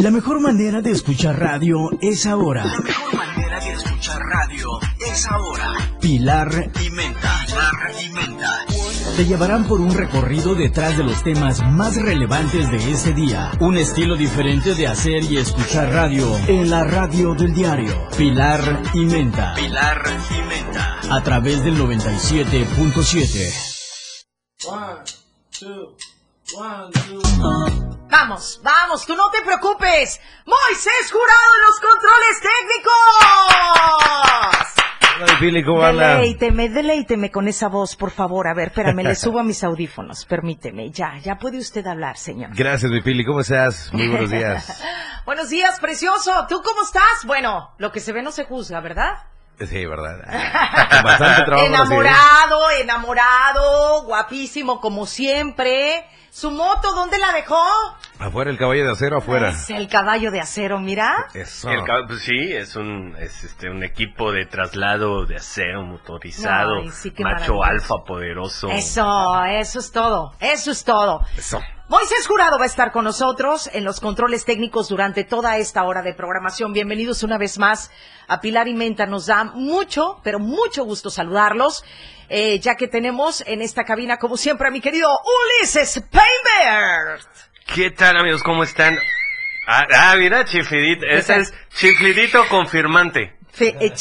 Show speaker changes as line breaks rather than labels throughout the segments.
La mejor manera de escuchar radio es ahora.
La mejor manera de escuchar radio es ahora.
Pilar
y Menta. Pilar y Menta.
Te llevarán por un recorrido detrás de los temas más relevantes de ese día. Un estilo diferente de hacer y escuchar radio en la radio del diario. Pilar y Menta.
Pilar y Menta.
A través del 97.7.
One, two, one, two.
Vamos, vamos, tú no te preocupes. Moisés Jurado en los controles técnicos.
Hola, Pili, ¿cómo anda?
Deleíteme, deleíteme con esa voz, por favor. A ver, espérame, le subo a mis audífonos. Permíteme, ya, ya puede usted hablar, señor.
Gracias, mi Pili, ¿cómo estás? Muy buenos días.
Buenos días, precioso. ¿Tú cómo estás? Bueno, lo que se ve no se juzga, ¿verdad?
Sí, ¿verdad? Con bastante trabajo.
enamorado, enamorado, guapísimo como siempre. ¿Su moto dónde la dejó?
Afuera, el caballo de acero afuera.
Es el caballo de acero, mira.
Eso.
El pues sí, es un es este un equipo de traslado de acero motorizado,
Ay, sí, qué
macho alfa poderoso.
Eso, eso es todo, eso es todo.
Eso.
Moisés Jurado va a estar con nosotros en los controles técnicos durante toda esta hora de programación. Bienvenidos una vez más a Pilar y Menta. Nos da mucho, pero mucho gusto saludarlos, eh, ya que tenemos en esta cabina, como siempre, a mi querido Ulises Painbert.
¿Qué tal, amigos? ¿Cómo están? Ah, ah, mira, chiflidito, ese es chiflidito confirmante.
Fe- eh,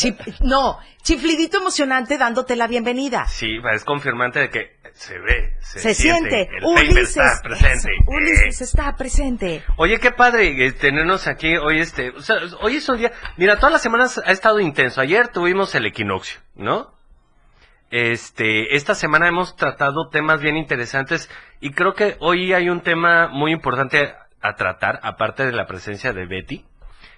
no, chiflidito emocionante dándote la bienvenida.
Sí, es confirmante de que se ve, se,
Se, siente.
el
Ulises,
está presente.
eso, Ulises
Eh.
está presente.
Oye, qué padre eh, tenernos aquí hoy este, o sea, hoy es un día, mira, todas las semanas ha estado intenso. Ayer tuvimos el equinoccio, ¿no? Este, esta semana hemos tratado temas bien interesantes y creo que hoy hay un tema muy importante a tratar, aparte de la presencia de Betty,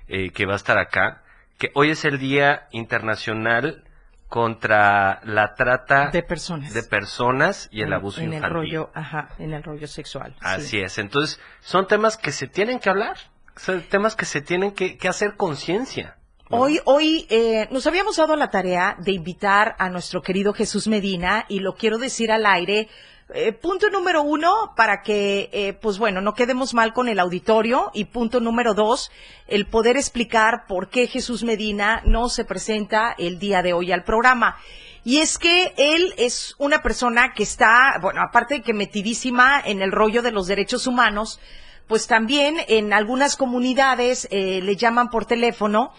eh, que va a estar acá, que hoy es el Día Internacional contra la trata
De personas.
de personas y el
En-
abuso
en
infantil.
el rollo, ajá, en el rollo sexual.
Así
sí.
es. Entonces, son temas que se tienen que hablar. Son temas que se tienen que, que hacer conciencia.
Hoy, hoy eh, nos habíamos dado la tarea de invitar a nuestro querido Jesús Medina y lo quiero decir al aire. Eh, punto número uno, para que, eh, pues bueno, no quedemos mal con el auditorio. Y punto número dos, el poder explicar por qué Jesús Medina no se presenta el día de hoy al programa. Y es que él es una persona que está, bueno, aparte de que metidísima en el rollo de los derechos humanos, pues también en algunas comunidades eh, le llaman por teléfono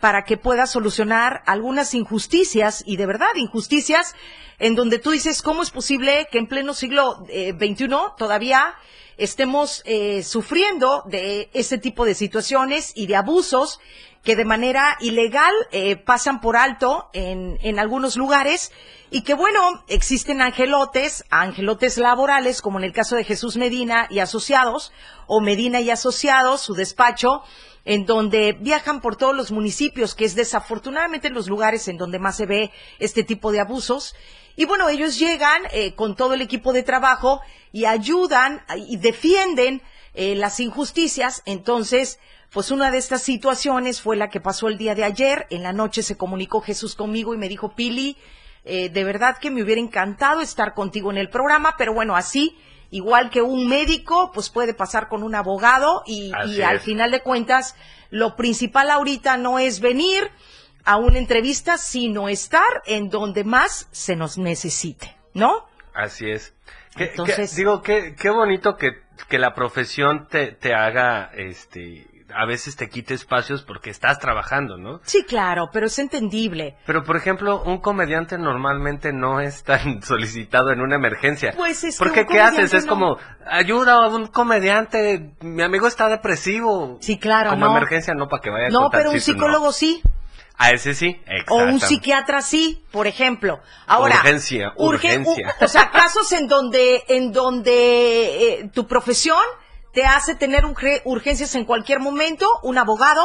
para que pueda solucionar algunas injusticias y de verdad injusticias en donde tú dices cómo es posible que en pleno siglo eh, XXI todavía estemos eh, sufriendo de ese tipo de situaciones y de abusos que de manera ilegal eh, pasan por alto en, en algunos lugares y que bueno, existen angelotes, angelotes laborales, como en el caso de Jesús Medina y asociados, o Medina y asociados, su despacho, en donde viajan por todos los municipios, que es desafortunadamente los lugares en donde más se ve este tipo de abusos. Y bueno, ellos llegan eh, con todo el equipo de trabajo y ayudan y defienden eh, las injusticias. Entonces, pues una de estas situaciones fue la que pasó el día de ayer. En la noche se comunicó Jesús conmigo y me dijo, Pili, eh, de verdad que me hubiera encantado estar contigo en el programa, pero bueno, así, igual que un médico, pues puede pasar con un abogado y, al final de cuentas, lo principal ahorita no es venir a una entrevista, sino estar en donde más se nos necesite, ¿no?
Así es. Que- que-
Entonces-
digo, qué, qué bonito que, que la profesión te, te haga, este, a veces te quite espacios porque estás trabajando, ¿no?
Sí, claro, pero es entendible.
Pero, por ejemplo, un comediante normalmente no es tan solicitado en una emergencia.
Pues es que
Porque,
un
¿qué haces? Es
no.
como, ayuda a un comediante, mi amigo está depresivo.
Sí, claro,
Como
no.
emergencia, no para que vaya a
No, pero un
no.
psicólogo sí.
A ese sí,
O
exacto.
un psiquiatra sí, por ejemplo. Ahora,
Urgencia,
urge-
urgencia.
o sea, casos en donde, en donde eh, tu profesión te hace tener urge- urgencias en cualquier momento, un abogado,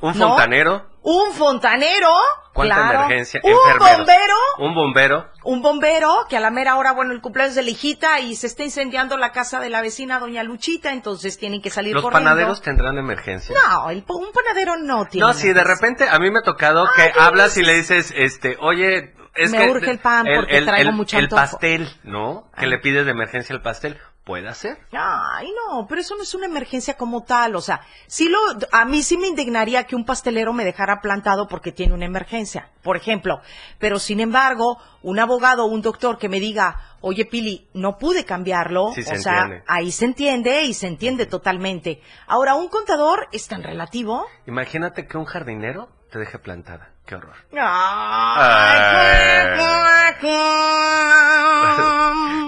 Un
¿no?
fontanero.
un fontanero,
¿Cuánta
claro,
emergencia?
un
Enfermeros.
bombero,
Un bombero.
un bombero que a la mera hora, bueno, el cumpleaños de la hijita y se está incendiando la casa de la vecina doña Luchita, entonces tienen que salir
Los
corriendo.
panaderos tendrán emergencia.
No, el, un panadero no tiene.
No, si de
emergencia.
repente a mí me ha tocado
Ay,
que
¿qué
hablas y le dices, este, oye, es
Me
que
urge el pan porque traigo mucho
el
antojo.
pastel, ¿no? Que
Ah.
le pides de emergencia el pastel. Pueda ser.
Ay, no, pero eso no es una emergencia como tal. O sea, sí lo, a mí sí me indignaría que un pastelero me dejara plantado porque tiene una emergencia, por ejemplo. Pero sin embargo, un abogado o un doctor que me diga, oye, Pili, no pude cambiarlo.
Sí se
o sea,
entiende.
ahí se entiende y se entiende totalmente. Ahora, un contador es tan relativo.
Imagínate que un jardinero te deje plantada. Qué horror.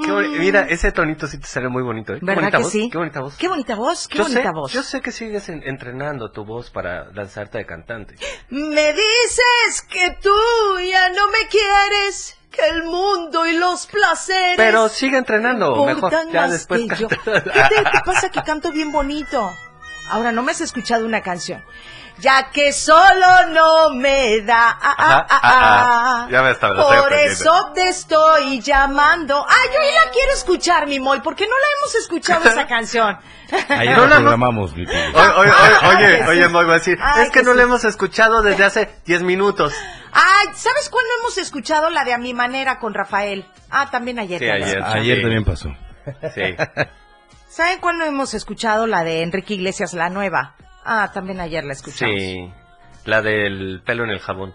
Qué Mira, ese tonito sí te sale muy bonito, ¿eh? Qué
¿Verdad
bonita
que
voz,
sí?
Qué bonita voz.
Qué bonita voz, qué
yo
bonita
sé,
voz.
Yo sé que sigues en- entrenando tu voz para lanzarte de cantante.
Me dices que tú ya no me quieres, que el mundo y los placeres.
Pero sigue entrenando, mejor. Ya después
que
canta.
¿Qué te, te pasa que canto bien bonito? Ahora, no me has escuchado una canción. Ya que solo no me da. ah, ah, ah,
ah,
ah.
ah. Ya me lo estoy
Por eso te estoy llamando. Ay, yo ya la quiero escuchar, mi Moy. ¿Por qué no la hemos escuchado esa canción?
Ayer
No, no.
programamos.
Oye, oye, oye. Moy va a decir,
Ay,
es que
que
no
sí.
le hemos escuchado desde hace 10 minutos.
Ay, ¿sabes cuándo hemos escuchado la de A mi manera con Rafael? Ah, también ayer.
Sí, ayer.
Ayer también pasó.
Sí.
¿Saben cuándo hemos escuchado la de Enrique Iglesias, la nueva? Ah, también ayer la escuchamos.
Sí. La del pelo en el jabón.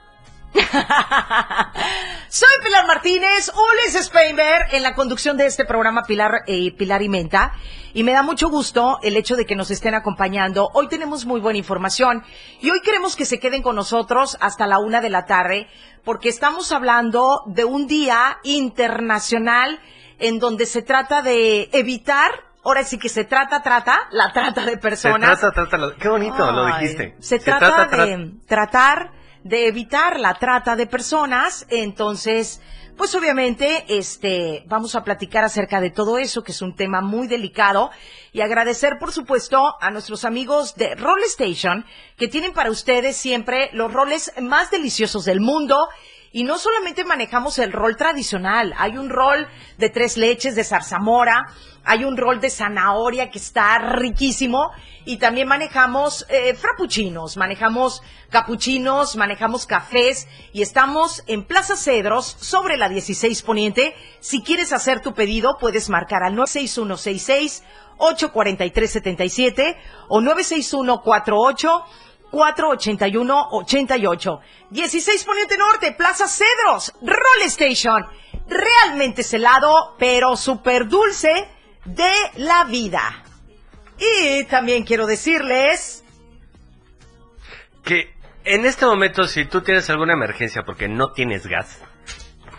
Soy Pilar Martínez, Ulises Speinberg, en la conducción de este programa Pilar, eh, Pilar y Menta. Y me da mucho gusto el hecho de que nos estén acompañando. Hoy tenemos muy buena información y hoy queremos que se queden con nosotros hasta la una de la tarde porque estamos hablando de un día internacional en donde se trata de evitar, ahora sí que se trata, trata, la trata de
Se
personas.
trata, trata, qué bonito lo dijiste.
Se, trata,
tra-
de tratar de evitar la trata de personas, entonces, pues obviamente, este, vamos a platicar acerca de todo eso, que es un tema muy delicado, y agradecer, por supuesto, a nuestros amigos de Roll Station, que tienen para ustedes siempre los roles más deliciosos del mundo, y no solamente manejamos el rol tradicional, hay un rol de tres leches de zarzamora, hay un rol de zanahoria que está riquísimo y también manejamos eh, frappuccinos, manejamos capuchinos, manejamos cafés y estamos en Plaza Cedros sobre la 16 Poniente. Si quieres hacer tu pedido puedes marcar al 96166 84377 o 96148 481-88. 16 Poniente Norte, Plaza Cedros, Roll Station. Realmente es helado, pero súper dulce de la vida. Y también quiero decirles,
Que en este momento, si tú tienes alguna emergencia porque no tienes gas,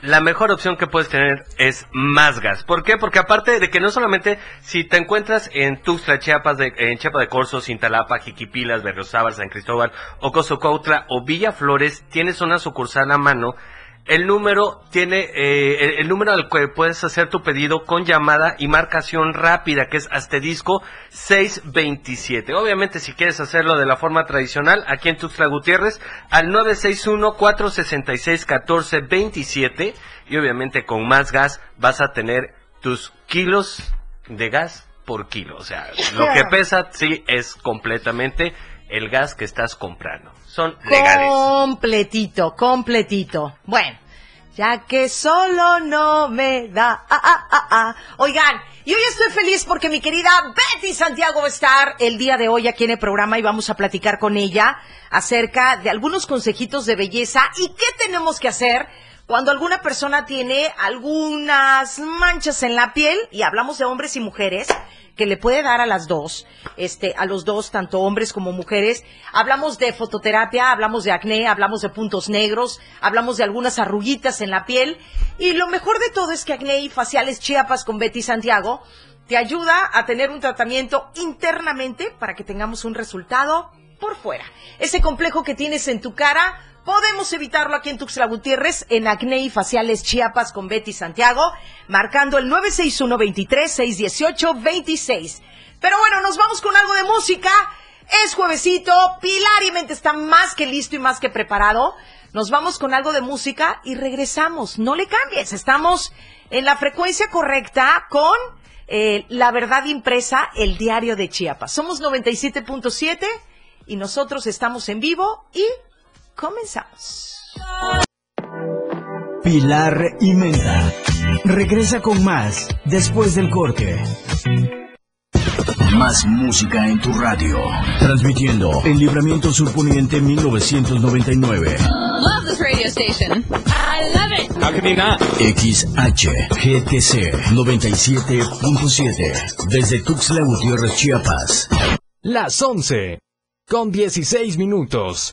la mejor opción que puedes tener es más gas. ¿Por qué? Porque aparte de que no solamente si te encuentras en Tuxtla, Chiapas, de, en Chiapa de Corzo, Cintalapa, Jiquipilas, Berriozábal, San Cristóbal, Ocosocautla o Villa Flores, tienes una sucursal a mano. El número tiene eh, el, el número al que puedes hacer tu pedido con llamada y marcación rápida, que es asterisco 627. Obviamente, si quieres hacerlo de la forma tradicional, aquí en Tuxtla Gutiérrez, al 961-466-1427. Y obviamente, con más gas, vas a tener tus kilos de gas por kilo. O sea, lo que pesa, sí, es completamente el gas que estás comprando. Son legales.
completito, completito. Bueno, ya que solo no me da. Ah, ah, ah, ah. Oigan, y hoy estoy feliz porque mi querida Betty Santiago va a estar el día de hoy aquí en el programa y vamos a platicar con ella acerca de algunos consejitos de belleza y qué tenemos que hacer cuando alguna persona tiene algunas manchas en la piel, y hablamos de hombres y mujeres, que le puede dar a las dos, este, a los dos, tanto hombres como mujeres. Hablamos de fototerapia, hablamos de acné, hablamos de puntos negros, hablamos de algunas arruguitas en la piel. Y lo mejor de todo es que Acné y Faciales Chiapas con Betty Santiago te ayuda a tener un tratamiento internamente para que tengamos un resultado por fuera. Ese complejo que tienes en tu cara, podemos evitarlo aquí en Tuxtla Gutiérrez, en Acné y Faciales Chiapas con Betty Santiago, marcando el 961-23-618-26. Pero bueno, nos vamos con algo de música. Es juevesito, Pilar y Mente está más que listo y más que preparado. Nos vamos con algo de música y regresamos. No le cambies, estamos en la frecuencia correcta con eh, La Verdad Impresa, el diario de Chiapas. Somos 97.7 y nosotros estamos en vivo y comenzamos.
Pilar y Menta. regresa con más después del corte. Más música en tu radio. Transmitiendo en Libramiento Surponiente 1999.
Love this radio station. I love it.
How can you not?
XHGTC 97.7. Desde Tuxtla Gutiérrez, Chiapas.
Las 11. Con 16 minutos.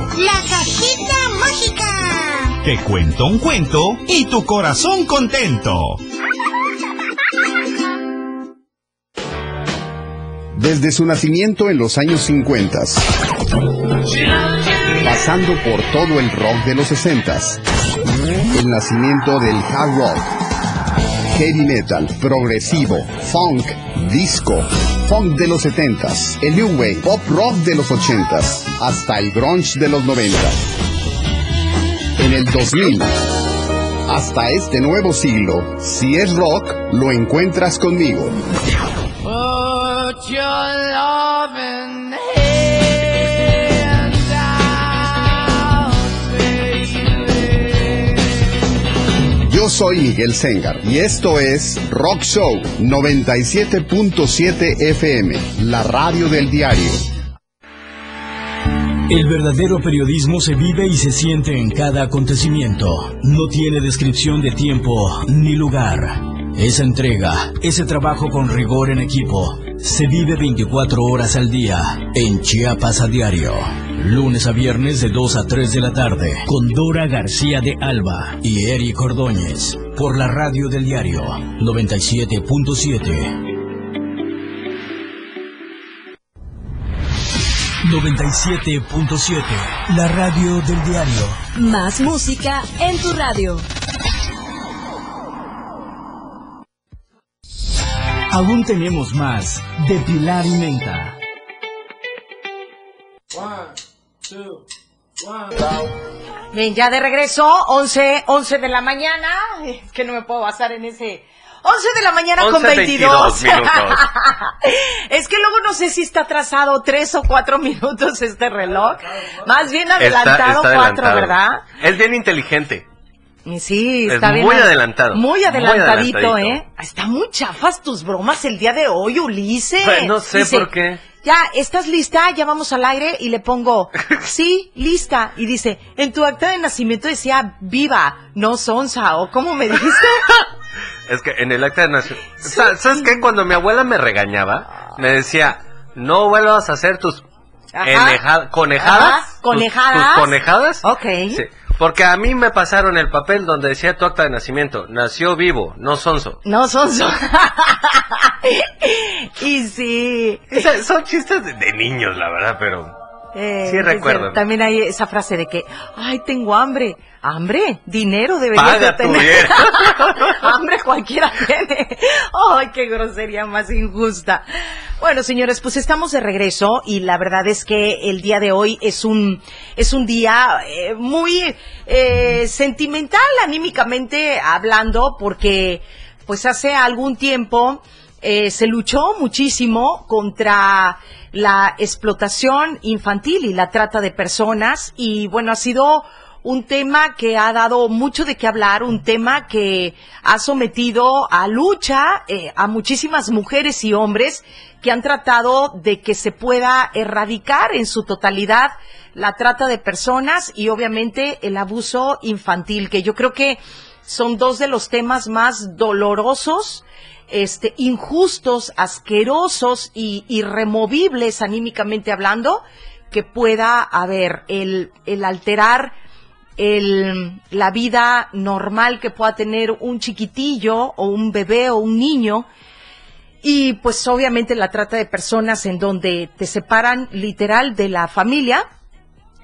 La cajita mágica.
Te cuento un cuento y tu corazón contento.
Desde su nacimiento en los años 50, pasando por todo el rock de los 60, el nacimiento del hard rock, heavy metal, progresivo, funk, disco, funk de los 70s, el new wave, pop rock de los 80s, hasta el grunge de los 90. En el 2000, hasta este nuevo siglo, si es rock, lo encuentras conmigo. Soy Miguel Sengar y esto es Rock Show 97.7 FM, la radio del diario.
El verdadero periodismo se vive y se siente en cada acontecimiento. No tiene descripción de tiempo ni lugar. Esa entrega, ese trabajo con rigor en equipo, se vive 24 horas al día en Chiapas a diario. Lunes a viernes de 2 a 3 de la tarde con Dora García de Alba y Eric Ordóñez por la radio del diario 97.7. 97.7, la radio del diario.
Más música en tu radio.
Aún tenemos más de Pilar y Menta.
Two, one.
Bien, ya de regreso, 11, 11 de la mañana. Es que no me puedo basar en ese. 11 de la mañana con
11,
22.
22 minutos.
es que luego no sé si está atrasado 3 o 4 minutos este reloj. Más bien adelantado
está
4,
adelantado.
¿verdad?
Es bien inteligente.
Sí,
Es
está bien.
muy adelantado,
Muy
muy
adelantadito,
adelantadito.
¿eh? Está muy chafas tus bromas el día de hoy, Ulises.
Pues, no sé
Dice,
por qué.
Ya, ¿estás lista? Ya vamos al aire y le pongo, sí, lista. Y dice, en tu acta de nacimiento decía viva, no sonsa, o ¿cómo me dijiste?
Es que en el acta de nación... Sa- ¿Sabes qué? Cuando mi abuela me regañaba, me decía, no vuelvas a hacer tus
Ajá.
eneja- conejadas.
Ajá,
tus-
conejadas.
Tus, conejadas.
Ok.
Sí, porque a mí me pasaron el papel donde decía tu acta de nacimiento, nació vivo, no sonso.
No sonso. y sí.
Esa- son chistes de, de niños, la verdad, pero...
Eh,
Sí, recuerdo.
También hay esa frase de que, ay, tengo hambre. ¿Hambre? Dinero deberías
Paga
de tener. hambre cualquiera tiene. Ay, qué grosería más injusta. Bueno, señores, pues estamos de regreso y la verdad es que el día de hoy es un, es un día eh, muy eh, sentimental, anímicamente hablando, porque pues hace algún tiempo eh, se luchó muchísimo contra la explotación infantil y la trata de personas y bueno, ha sido un tema que ha dado mucho de qué hablar, un tema que ha sometido a lucha eh, a muchísimas mujeres y hombres que han tratado de que se pueda erradicar en su totalidad la trata de personas y obviamente el abuso infantil, que yo creo que son dos de los temas más dolorosos este, injustos, asquerosos y irremovibles anímicamente hablando que pueda haber el, el alterar el, la vida normal que pueda tener un chiquitillo o un bebé o un niño. Y pues obviamente la trata de personas en donde te separan literal de la familia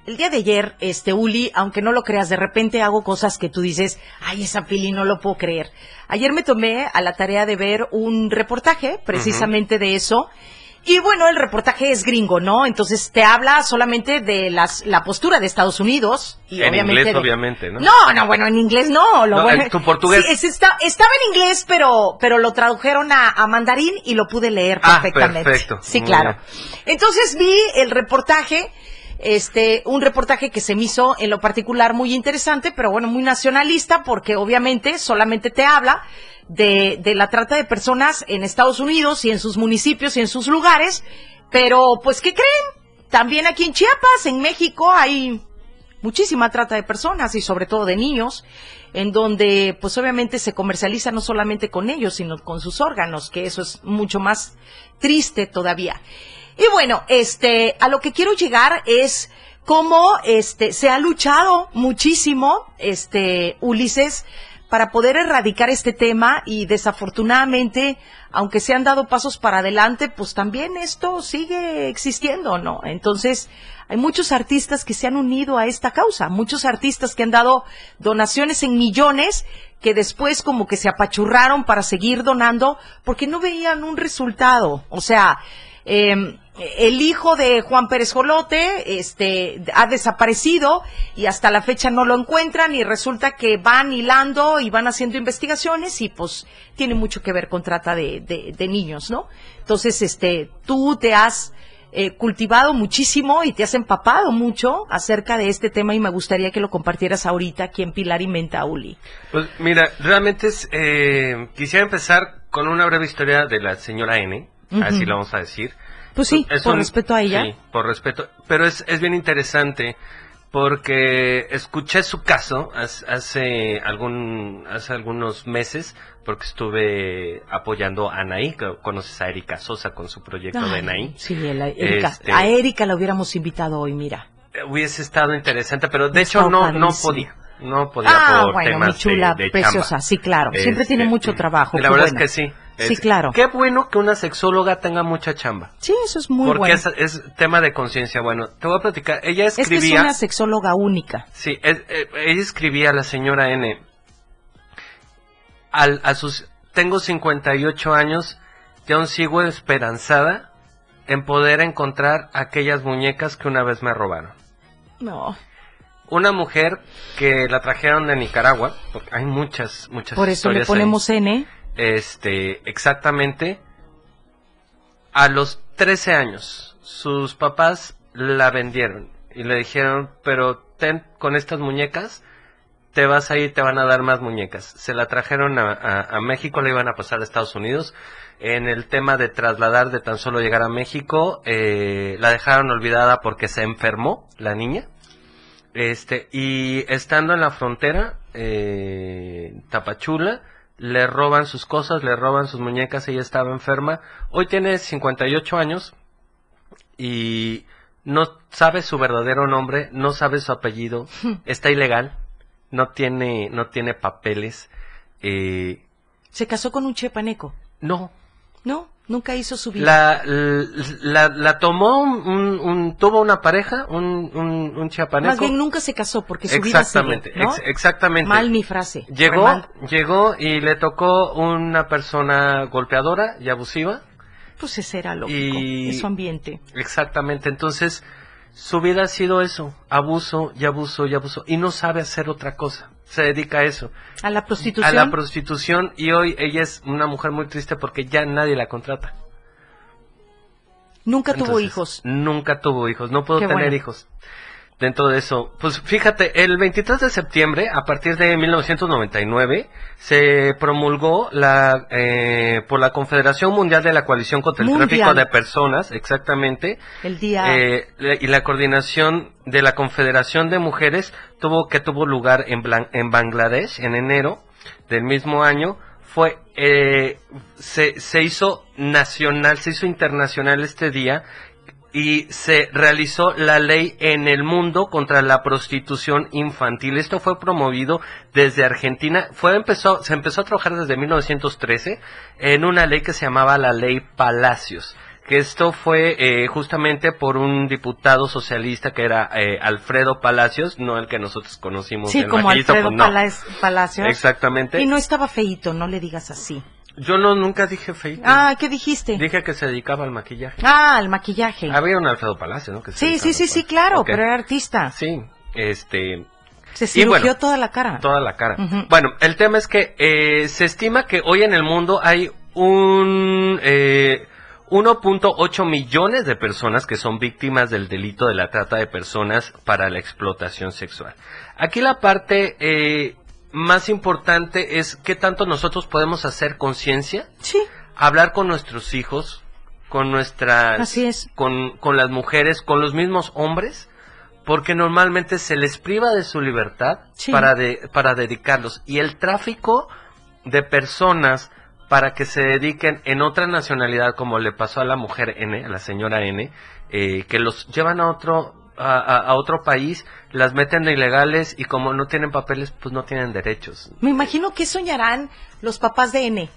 El día de ayer, este Uli, aunque no lo creas, de repente hago cosas que tú dices, ay, esa Pili no lo puedo creer. Ayer me tomé a la tarea de ver un reportaje precisamente de eso. Y bueno, el reportaje es gringo, ¿no? Entonces te habla solamente de las, la postura de Estados Unidos. Y
en
obviamente
inglés,
de-
obviamente, ¿no?
No, no, bueno, en inglés no. Lo
No,
bueno-
en tu portugués.
Sí, es- está- estaba en inglés, pero, pero lo tradujeron a, a mandarín y lo pude leer
Ah,
perfectamente.
perfecto.
Sí, claro. Entonces vi el reportaje, este, un reportaje que se me hizo en lo particular muy interesante, pero bueno, muy nacionalista, porque obviamente solamente te habla de, de la trata de personas en Estados Unidos y en sus municipios y en sus lugares, pero pues, ¿qué creen? También aquí en Chiapas, en México, hay muchísima trata de personas y sobre todo de niños, en donde pues obviamente se comercializa no solamente con ellos, sino con sus órganos, que eso es mucho más triste todavía. Y bueno, este, a lo que quiero llegar es cómo este se ha luchado muchísimo, este, Ulises, para poder erradicar este tema y desafortunadamente, aunque se han dado pasos para adelante, pues también esto sigue existiendo, ¿no? Entonces, hay muchos artistas que se han unido a esta causa, muchos artistas que han dado donaciones en millones que después como que se apachurraron para seguir donando porque no veían un resultado. O sea, eh, el hijo de Juan Pérez Jolote este, ha desaparecido y hasta la fecha no lo encuentran y resulta que van hilando y van haciendo investigaciones y pues tiene mucho que ver con trata de, de- de niños, ¿no? Entonces, este, tú te has eh, cultivado muchísimo y te has empapado mucho acerca de este tema y me gustaría que lo compartieras ahorita aquí en Pilar y Menta, Uli.
Pues mira, realmente es, eh, quisiera empezar con una breve historia de la señora N,
Ujú.
así la vamos a decir.
Pues sí,
Es
por
un-
respeto a ella.
Sí, por respeto. Pero es, es bien interesante porque escuché su caso hace, hace algún hace algunos meses porque estuve apoyando a Anaí, conoces a Erika Sosa con su proyecto de
Ay,
Anaí.
Sí, el- Erika.
Este-
A Erika la hubiéramos invitado hoy, mira.
Hubiese estado interesante, pero de hecho no, no podía. No podía
Ah,
por
bueno,
temas
mi chula,
de, de
preciosa,
chamba.
sí, claro. Siempre
Este,
tiene mucho trabajo.
La verdad
bueno.
es que sí.
Sí,
Es-
claro.
Qué bueno que una sexóloga tenga mucha chamba.
Sí, eso es muy
porque
bueno.
es, es tema de conciencia. Bueno, te voy a platicar. Ella
Es que es
escribía.
una sexóloga única.
Sí, es- eh, ella escribía a la señora N. Al, a sus. Tengo 58 años y aún sigo esperanzada en poder encontrar aquellas muñecas que una vez me robaron.
No.
Una mujer que la trajeron de Nicaragua, porque hay muchas, muchas
Por eso le
ahí.
ponemos N.
Este, exactamente. A los 13 años, sus papás la vendieron y le dijeron, pero ten con estas muñecas, te vas a ir, te van a dar más muñecas. Se la trajeron a, México, la iban a pasar a Estados Unidos. En el tema de trasladar, de tan solo llegar a México, eh, la dejaron olvidada porque se enfermó la niña. Este, y estando en la frontera, eh, Tapachula, le roban sus cosas, le roban sus muñecas, ella estaba enferma. Hoy tiene 58 años y no sabe su verdadero nombre, no sabe su apellido, está ilegal, no tiene, no tiene papeles. Eh,
Se casó con un chepaneco.
no,
No, nunca hizo su vida.
la, la, la tomó, un, un- un- tuvo una pareja, un, un, un chiapaneco.
Más bien nunca se casó porque su vida
Exactamente,
sigue, ¿no?
ex- exactamente.
Mal mi frase.
Llegó,
Mal.
llegó y le tocó una persona golpeadora y abusiva.
Pues ese era lógico.
Y-
Es su ambiente.
Exactamente, entonces su vida ha sido eso, abuso y abuso y abuso, y no sabe hacer otra cosa, se dedica a eso,
A la
a
prostitución.
la prostitución, y hoy ella es una mujer muy triste porque ya nadie la contrata.
nunca tuvo hijos.
Nunca tuvo hijos, no pudo
Qué
tener
bueno.
hijos. Dentro de eso, pues fíjate, el 23 de septiembre, a partir de 1999, se promulgó la eh, por la Confederación Mundial de la Coalición contra el
Mundial.
Tráfico de Personas, exactamente,
El día.
eh, y la coordinación de la Confederación de Mujeres tuvo que tuvo lugar en, Blan- en Bangladesh en enero del mismo año fue eh, se, se hizo nacional se hizo internacional este día y se realizó la ley en el mundo contra la prostitución infantil. Esto fue promovido desde Argentina. Fue empezó se empezó a trabajar desde 1913 en una ley que se llamaba la Ley Palacios que esto fue eh, justamente por un diputado socialista que era eh, Alfredo Palacios, no el que nosotros conocimos.
Sí, como Alfredo
pues no.
Pala- Palacios.
Exactamente.
Y no estaba feito, no le digas así.
Yo no nunca dije feito.
Ah, ¿qué dijiste?
Dije que se dedicaba al maquillaje.
Ah, el maquillaje.
Había un Alfredo Palacios, ¿no? Que se
Sí, sí, sí,
al-
sí, claro, pero era artista.
Sí, este...
Se cirugió
bueno,
toda la cara.
Toda la cara. Bueno, el tema es que eh, se estima que hoy en el mundo hay un eh, 1.8 millones de personas que son víctimas del delito de la trata de personas para la explotación sexual. Aquí la parte eh, más importante es qué tanto nosotros podemos hacer conciencia,
Sí.
hablar con nuestros hijos, con nuestras,
Así es.
con, con las mujeres, con los mismos hombres, porque normalmente se les priva de su libertad
Sí.
para, de- para dedicarlos. Y el tráfico de personas para que se dediquen en otra nacionalidad, como le pasó a la mujer N, a la señora N, eh, que los llevan a otro, a, a- otro país, las meten de ilegales y como no tienen papeles, pues no tienen derechos.
Me imagino que soñarán los papás de N.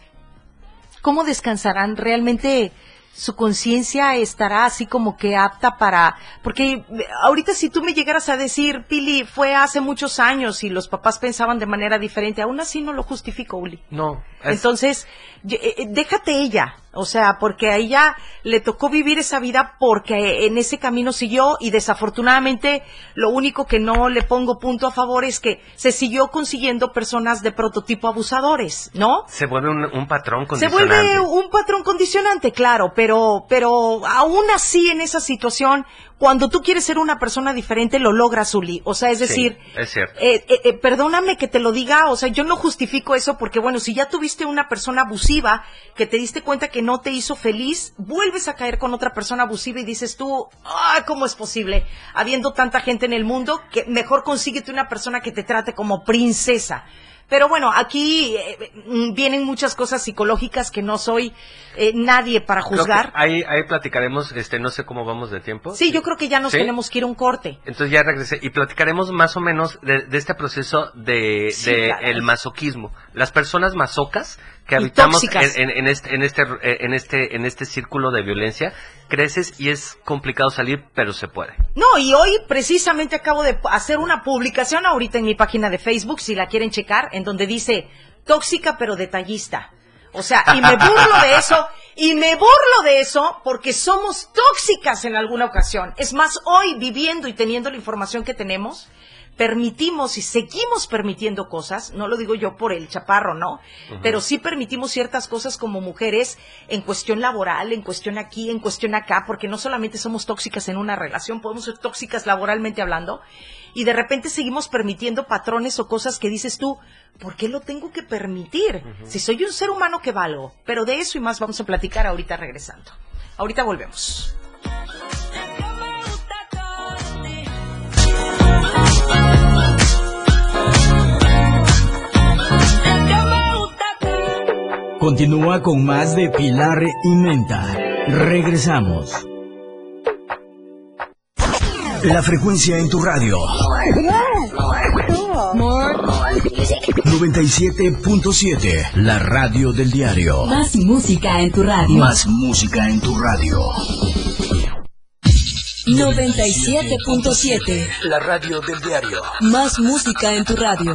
¿Cómo descansarán? ¿Realmente su conciencia estará así como que apta para... Porque ahorita si tú me llegaras a decir, Pili, fue hace muchos años y los papás pensaban de manera diferente, aún así no lo justifico, Uli.
No. es-
Entonces, eh, déjate ella, o sea, porque a ella le tocó vivir esa vida porque en ese camino siguió y desafortunadamente lo único que no le pongo punto a favor es que se siguió consiguiendo personas de prototipo abusadores, ¿no?
se vuelve un, un patrón
Se
condicionante.
vuelve un patrón condicionante, claro, pero, pero aún así en esa situación, cuando tú quieres ser una persona diferente, lo logras, Uli. O sea, es
Sí,
decir,
es cierto.
eh, eh, eh, perdóname que te lo diga, o sea, yo no justifico eso porque, bueno, si ya tuviste una persona abusiva que te diste cuenta que no te hizo feliz, vuelves a caer con otra persona abusiva y dices tú, ah, ¿cómo es posible? Habiendo tanta gente en el mundo, que mejor consíguete una persona que te trate como princesa. Pero bueno, aquí eh, mm, vienen muchas cosas psicológicas que no soy eh, nadie para juzgar.
ahí, ahí platicaremos, este, no sé cómo vamos de tiempo.
Sí, yo creo que ya nos
¿Sí?
tenemos que ir a un corte.
Entonces ya regresé y platicaremos más o menos de, de este proceso de,
Sí,
de
caray.
el masoquismo. Las personas masocas que habitamos en,
tóxicas.
en- en este, en este eh, en este en este círculo de violencia creces y es complicado salir, pero se puede.
No, y hoy precisamente acabo de hacer una publicación ahorita en mi página de Facebook, si la quieren checar, en donde dice tóxica pero detallista. O sea, y me burlo de eso, y me burlo de eso porque somos tóxicas en alguna ocasión. Es más, hoy viviendo y teniendo la información que tenemos, permitimos y seguimos permitiendo cosas, no lo digo yo por el chaparro, ¿no? Pero sí permitimos ciertas cosas como mujeres en cuestión laboral, en cuestión aquí, en cuestión acá, porque no solamente somos tóxicas en una relación, podemos ser tóxicas laboralmente hablando, y de repente seguimos permitiendo patrones o cosas que dices tú, ¿por qué lo tengo que permitir? Si soy un ser humano que valgo, pero de eso y más vamos a platicar ahorita regresando. Ahorita volvemos.
Continúa con más de Pilar y Menta. Regresamos. La frecuencia en tu radio. 97.7. La radio del diario.
Más música en tu radio.
Más música en tu radio.
97.7.
La radio del diario.
Más música en tu radio.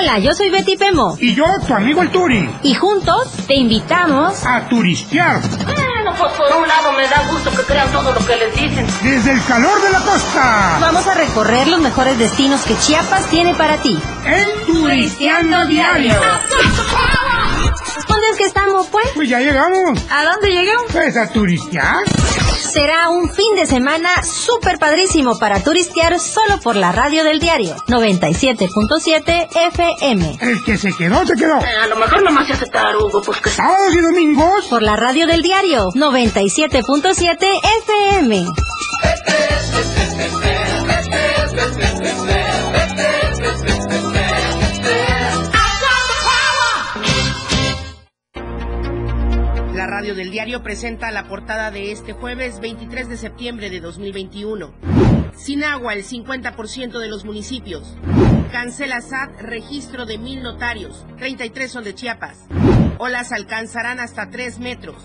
Hola, yo soy Betty Pemo.
Y yo, tu amigo el Turi.
Y juntos te invitamos
A turistear.
Bueno, pues por un lado me da gusto que crean todo lo que les dicen.
Desde el calor de la costa.
Vamos a recorrer los mejores destinos que Chiapas tiene para ti.
En Turisteando Diario.
Donde
que estamos, pues?
Pues ya llegamos.
¿A dónde llegamos?
Pues a turistear.
Será un fin de semana súper padrísimo para turistear solo por la radio del diario 97.7 FM.
El que se quedó, se quedó.
A lo mejor nomás se hace tarugo, pues que...
Sábados y domingos.
Por la radio del diario 97.7 FM.
Radio del diario presenta la portada de este jueves 23 de septiembre de 2021. Sin agua el 50% de los municipios. Cancela SAT registro de mil notarios. 33 son de Chiapas. Olas alcanzarán hasta 3 metros.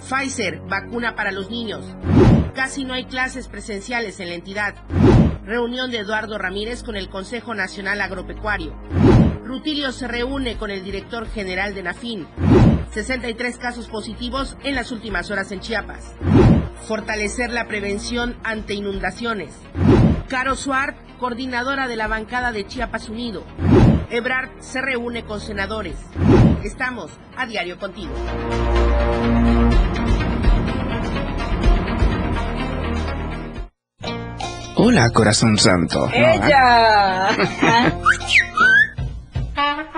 Pfizer, vacuna para los niños. Casi no hay clases presenciales en la entidad. Reunión de Eduardo Ramírez con el Consejo Nacional Agropecuario. Rutilio se reúne con el director general de Nafin. 63 casos positivos en las últimas horas en Chiapas. Fortalecer la prevención ante inundaciones. Caro Suart, coordinadora de la bancada de Chiapas Unido. Ebrard se reúne con senadores. Estamos a diario contigo.
Hola, corazón santo.
¡Ella!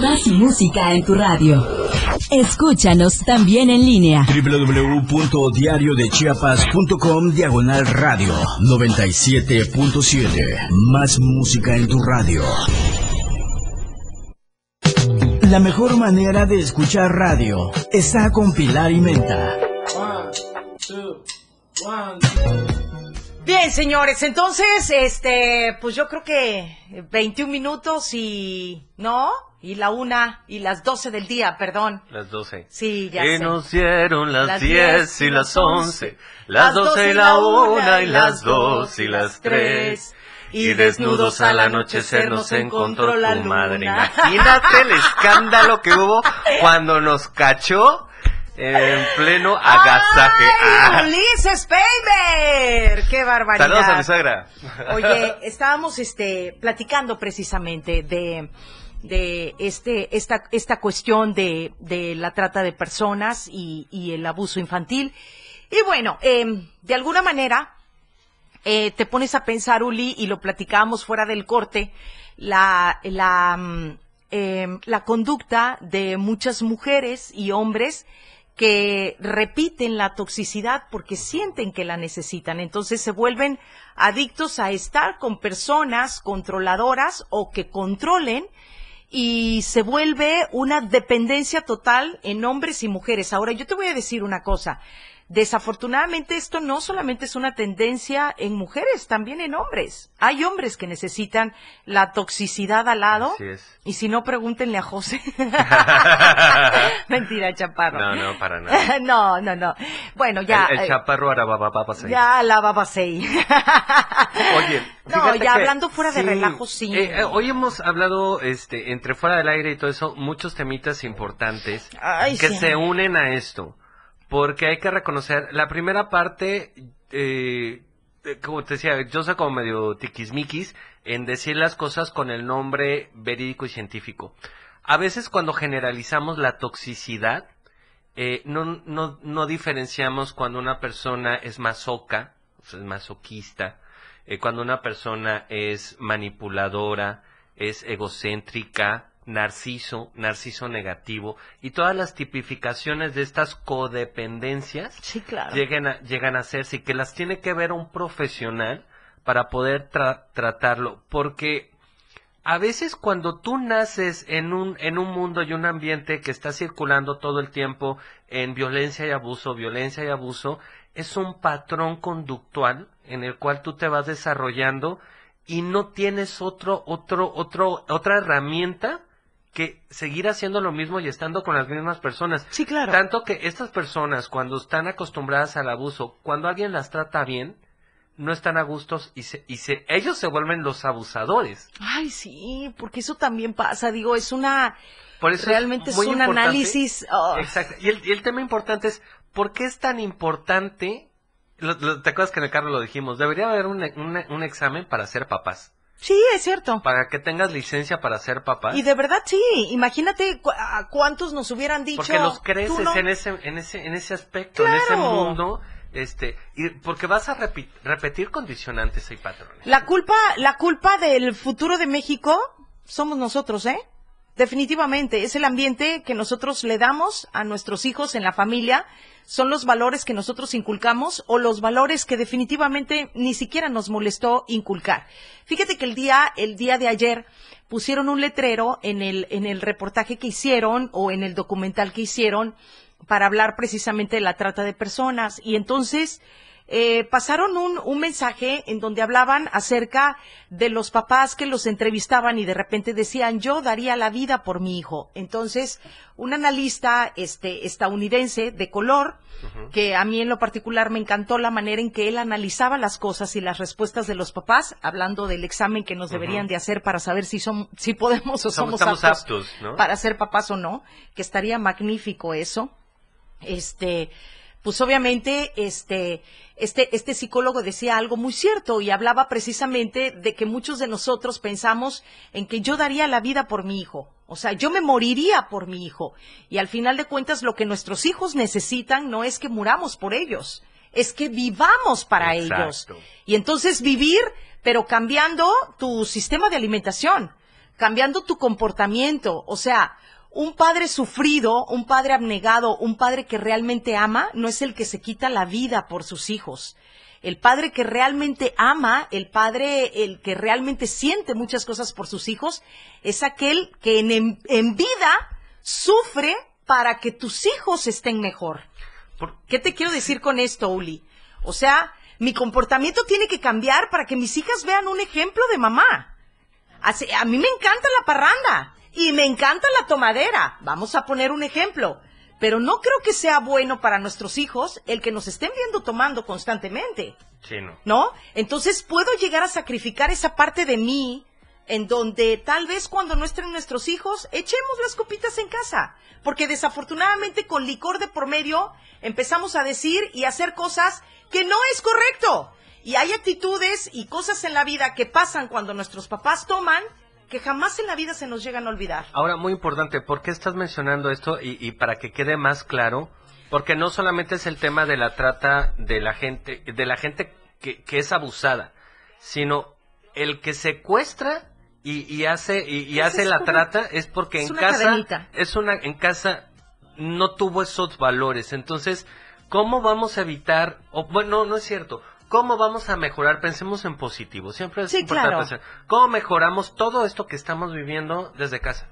Más música en tu radio. Escúchanos también en línea.
www.diariodechiapas.com Diagonal Radio 97.7 Más música en tu radio. La mejor manera de escuchar radio está con Pilar y Menta.
Bien, señores, entonces, este, pues yo creo que 21 minutos y, ¿no? Y la una y las 12 del día, perdón.
Las 12.
Sí, ya
Y
sé.
nos dieron las
Las
10 y las 11, las 12 y la 1 y las 2 y las 3. Y desnudos al anochecer nos encontró la madre. Imagínate el escándalo que hubo cuando nos cachó en pleno agasaje.
¡Ay,
Ah.
Ulises Peiber! ¡Qué barbaridad!
Saludos a mi suegra.
Oye, estábamos este platicando precisamente de de este esta esta cuestión de, de la trata de personas y, y el abuso infantil y bueno em, de alguna manera eh, te pones a pensar Uli y lo platicábamos fuera del corte la la mm, em, la conducta de muchas mujeres y hombres que repiten la toxicidad porque sienten que la necesitan. Entonces se vuelven adictos a estar con personas controladoras o que controlen y se vuelve una dependencia total en hombres y mujeres. Ahora, yo te voy a decir una cosa. Desafortunadamente esto no solamente es una tendencia en mujeres, también en hombres. Hay hombres que necesitan la toxicidad al lado.
Así es.
Y si no, pregúntenle a José. Mentira, chaparro.
No, no, para nada.
no, no, no. Bueno, ya.
el, el
eh,
chaparro arababababasei.
ya la babasei.
Oye,
No, ya
que-
hablando fuera de relajo, sí.
Eh, eh, hoy hemos hablado, este, entre fuera del aire y todo eso, muchos temitas importantes
Ay,
que
sí.
se unen a esto. Porque hay que reconocer, la primera parte, eh, eh, como te decía, yo soy como medio tiquismiquis en decir las cosas con el nombre verídico y científico. A veces cuando generalizamos la toxicidad, eh, no, no, no diferenciamos cuando una persona es masoca, es masoquista, cuando una persona es manipuladora, es egocéntrica, narciso, narciso negativo, y todas las tipificaciones de estas codependencias
Sí, claro.
llegan a, llegan a hacerse y que las tiene que ver un profesional para poder tra- tratarlo, porque a veces cuando tú naces en un, en un mundo y un ambiente que está circulando todo el tiempo en violencia y abuso, violencia y abuso, es un patrón conductual en el cual tú te vas desarrollando y no tienes otro, otro, otro, otra herramienta que seguir haciendo lo mismo y estando con las mismas personas.
Sí, claro.
Tanto que estas personas, cuando están acostumbradas al abuso, cuando alguien las trata bien, no están a gustos y se, y se, ellos se vuelven los abusadores.
Ay, sí, porque eso también pasa, digo, es una...
Por eso
Realmente es, un
importante-
análisis... oh,
Exacto. Y el, y el tema importante es, ¿por qué es tan importante? Lo- lo- ¿Te acuerdas que en el carro lo dijimos? Debería haber un, un- un examen para ser papás.
Sí, es cierto.
Para que tengas licencia para ser papás.
Y de verdad sí, imagínate cu- a cuántos nos hubieran dicho...
porque los
"Tú
creces
no".
en ese en ese en ese aspecto en ese mundo este y porque vas a repi- repetir condicionantes y patrones
La culpa, la culpa del futuro de México somos nosotros, ¿eh? Definitivamente, es el ambiente que nosotros le damos a nuestros hijos en la familia, son los valores que nosotros inculcamos o los valores que definitivamente ni siquiera nos molestó inculcar. Fíjate que el día, el día de ayer pusieron un letrero en el, en el reportaje que hicieron o en el documental que hicieron para hablar precisamente de la trata de personas y entonces eh, pasaron un, un mensaje en donde hablaban acerca de los papás que los entrevistaban y de repente decían yo daría la vida por mi hijo. Entonces, un analista este, estadounidense de color, que a mí en lo particular me encantó la manera en que él analizaba las cosas y las respuestas de los papás, hablando del examen que nos deberían de hacer para saber si, son, si podemos o
Somos-
somos, aptos,
¿no?
para ser papás o no, que estaría magnífico eso este pues obviamente este este este psicólogo decía algo muy cierto y hablaba precisamente de que muchos de nosotros pensamos en que yo daría la vida por mi hijo, o sea, yo me moriría por mi hijo y al final de cuentas lo que nuestros hijos necesitan no es que muramos por ellos, es que vivamos para ellos. Y entonces vivir, pero cambiando tu sistema de alimentación, cambiando tu comportamiento. O sea, un padre sufrido, un padre abnegado, un padre que realmente ama, no es el que se quita la vida por sus hijos. El padre que realmente ama, el padre, el que realmente siente muchas cosas por sus hijos, es aquel que en, en vida sufre para que tus hijos estén mejor. ¿Qué te quiero decir con esto, Uli? O sea, mi comportamiento tiene que cambiar para que mis hijas vean un ejemplo de mamá. A mí me encanta la parranda y me encanta la tomadera. Vamos a poner un ejemplo. Pero no creo que sea bueno para nuestros hijos el que nos estén viendo tomando constantemente.
Sí, no.
¿no? Entonces puedo llegar a sacrificar esa parte de mí en donde tal vez cuando no estén nuestros hijos, echemos las copitas en casa. Porque desafortunadamente con licor de por medio empezamos a decir y hacer cosas que no es correcto. Y hay actitudes y cosas en la vida que pasan cuando nuestros papás toman que jamás en la vida se nos llegan a olvidar.
Ahora, muy importante, ¿por qué estás mencionando esto? Y, y para que quede más claro, porque no solamente es el tema de la trata de la gente, de la gente que, que es abusada, sino el que secuestra y, y hace y, y
Esa
hace la
como-
trata es porque
es
en casa
cadenita.
es una en casa no tuvo esos valores. Entonces, ¿cómo vamos a evitar? O bueno, no es cierto. ¿Cómo vamos a mejorar? Pensemos en positivo. Siempre es
Sí,
importante
claro.
pensar, ¿Cómo mejoramos todo esto que estamos viviendo desde casa?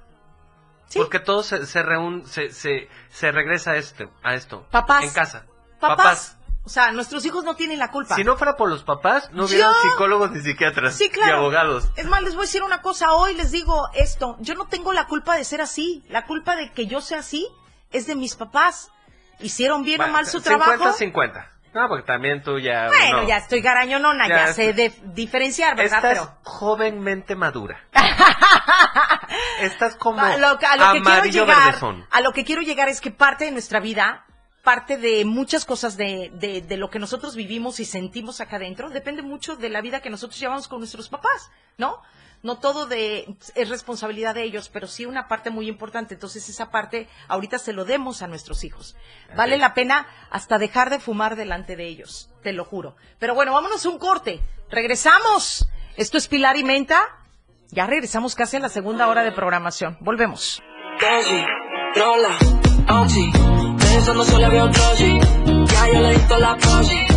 Porque todo se, se, reún- se, se, se regresa a esto, a esto.
Papás.
En casa.
Papás. O sea, nuestros hijos no tienen la culpa.
Si no fuera por los papás, no hubieran
Yo-
psicólogos ni psiquiatras.
Sí, claro.
Y abogados.
Es más, les voy a decir una cosa. Hoy les digo esto. Yo no tengo la culpa de ser así. La culpa de que yo sea así es de mis papás. Hicieron bien o mal su
50,
trabajo.
50. No, porque también tú ya...
Bueno,
no.
ya estoy garañonona, ya,
Ya
sé de- diferenciar, ¿verdad?
Estás
Pero
jovenmente madura. Estás como
a lo, que- a lo que quiero llegar,
verdezón.
a lo que quiero llegar es que parte de nuestra vida, parte de muchas cosas de, de, de lo que nosotros vivimos y sentimos acá adentro, depende mucho de la vida que nosotros llevamos con nuestros papás, ¿no? No todo de, es responsabilidad de ellos, pero sí una parte muy importante. Entonces esa parte ahorita se lo demos a nuestros hijos. Vale la pena hasta dejar de fumar delante de ellos, te lo juro. Pero bueno, vámonos a un corte. Regresamos. Esto es Pilar y Menta. Ya regresamos casi a la segunda hora de programación. Volvemos.
Doji, trola, oxi, pensando solo había un troji, ya yo le di la posi.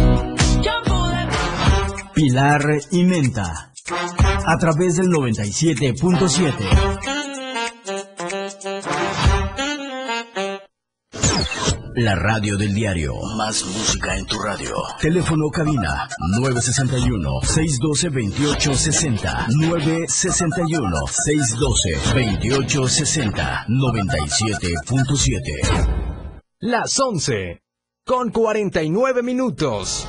Pilar y Menta. A través del 97.7. La radio del diario. Más música en tu radio. Teléfono cabina 961-612-2860. 961-612-2860. 97.7.
Las 11. Con 49 minutos.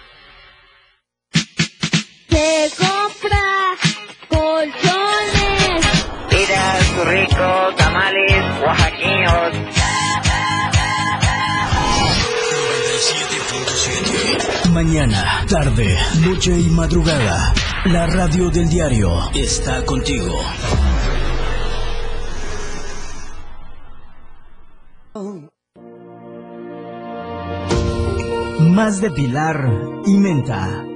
Rico tamales oaxaqueños.
Mañana, tarde, noche y madrugada. La radio del diario está contigo. Más de Pilar y Menta.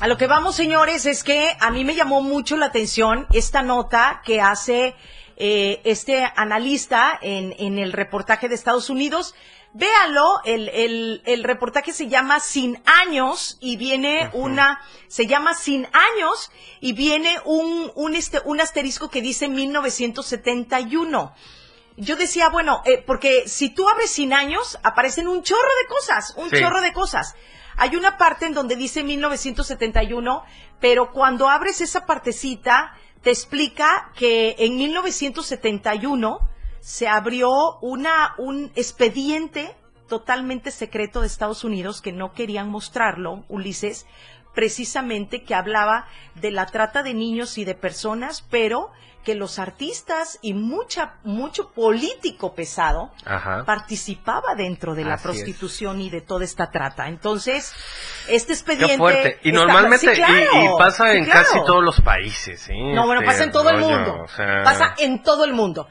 A lo que vamos, señores, es que a mí me llamó mucho la atención esta nota que hace eh, este analista en, en el reportaje de Estados Unidos. Véalo, el, el, el reportaje se llama Sin Años y viene una, se llama Sin Años y viene un, un, este, un asterisco que dice 1971 yo decía, bueno, eh, porque si tú abres sin años, aparecen un chorro de cosas, un
Sí.
chorro de cosas. Hay una parte en donde dice 1971, pero cuando abres esa partecita, te explica que en 1971 se abrió una, un expediente totalmente secreto de Estados Unidos que no querían mostrarlo, Ulises, precisamente que hablaba de la trata de niños y de personas, pero que los artistas y mucha, mucho político pesado
Ajá.
participaba dentro de la
Así es.
prostitución y de toda esta trata. Entonces, este
Qué
expediente...
fuerte. Y
está-
normalmente,
Sí, claro,
y, y pasa
sí,
en
claro.
casi todos los países, ¿sí?
No, bueno,
Este
pasa en todo el mundo.
o sea,
Pasa en todo el mundo.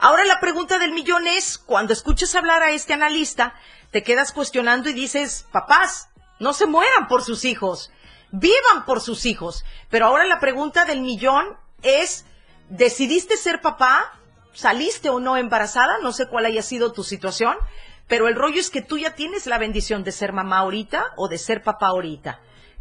Ahora la pregunta del millón es, cuando escuchas hablar a este analista, te quedas cuestionando y dices, papás, no se mueran por sus hijos, vivan por sus hijos. Pero ahora la pregunta del millón es, ¿decidiste ser papá? ¿Saliste o no embarazada? No sé cuál haya sido tu situación, pero el rollo es que tú ya tienes la bendición de ser mamá ahorita o de ser papá ahorita.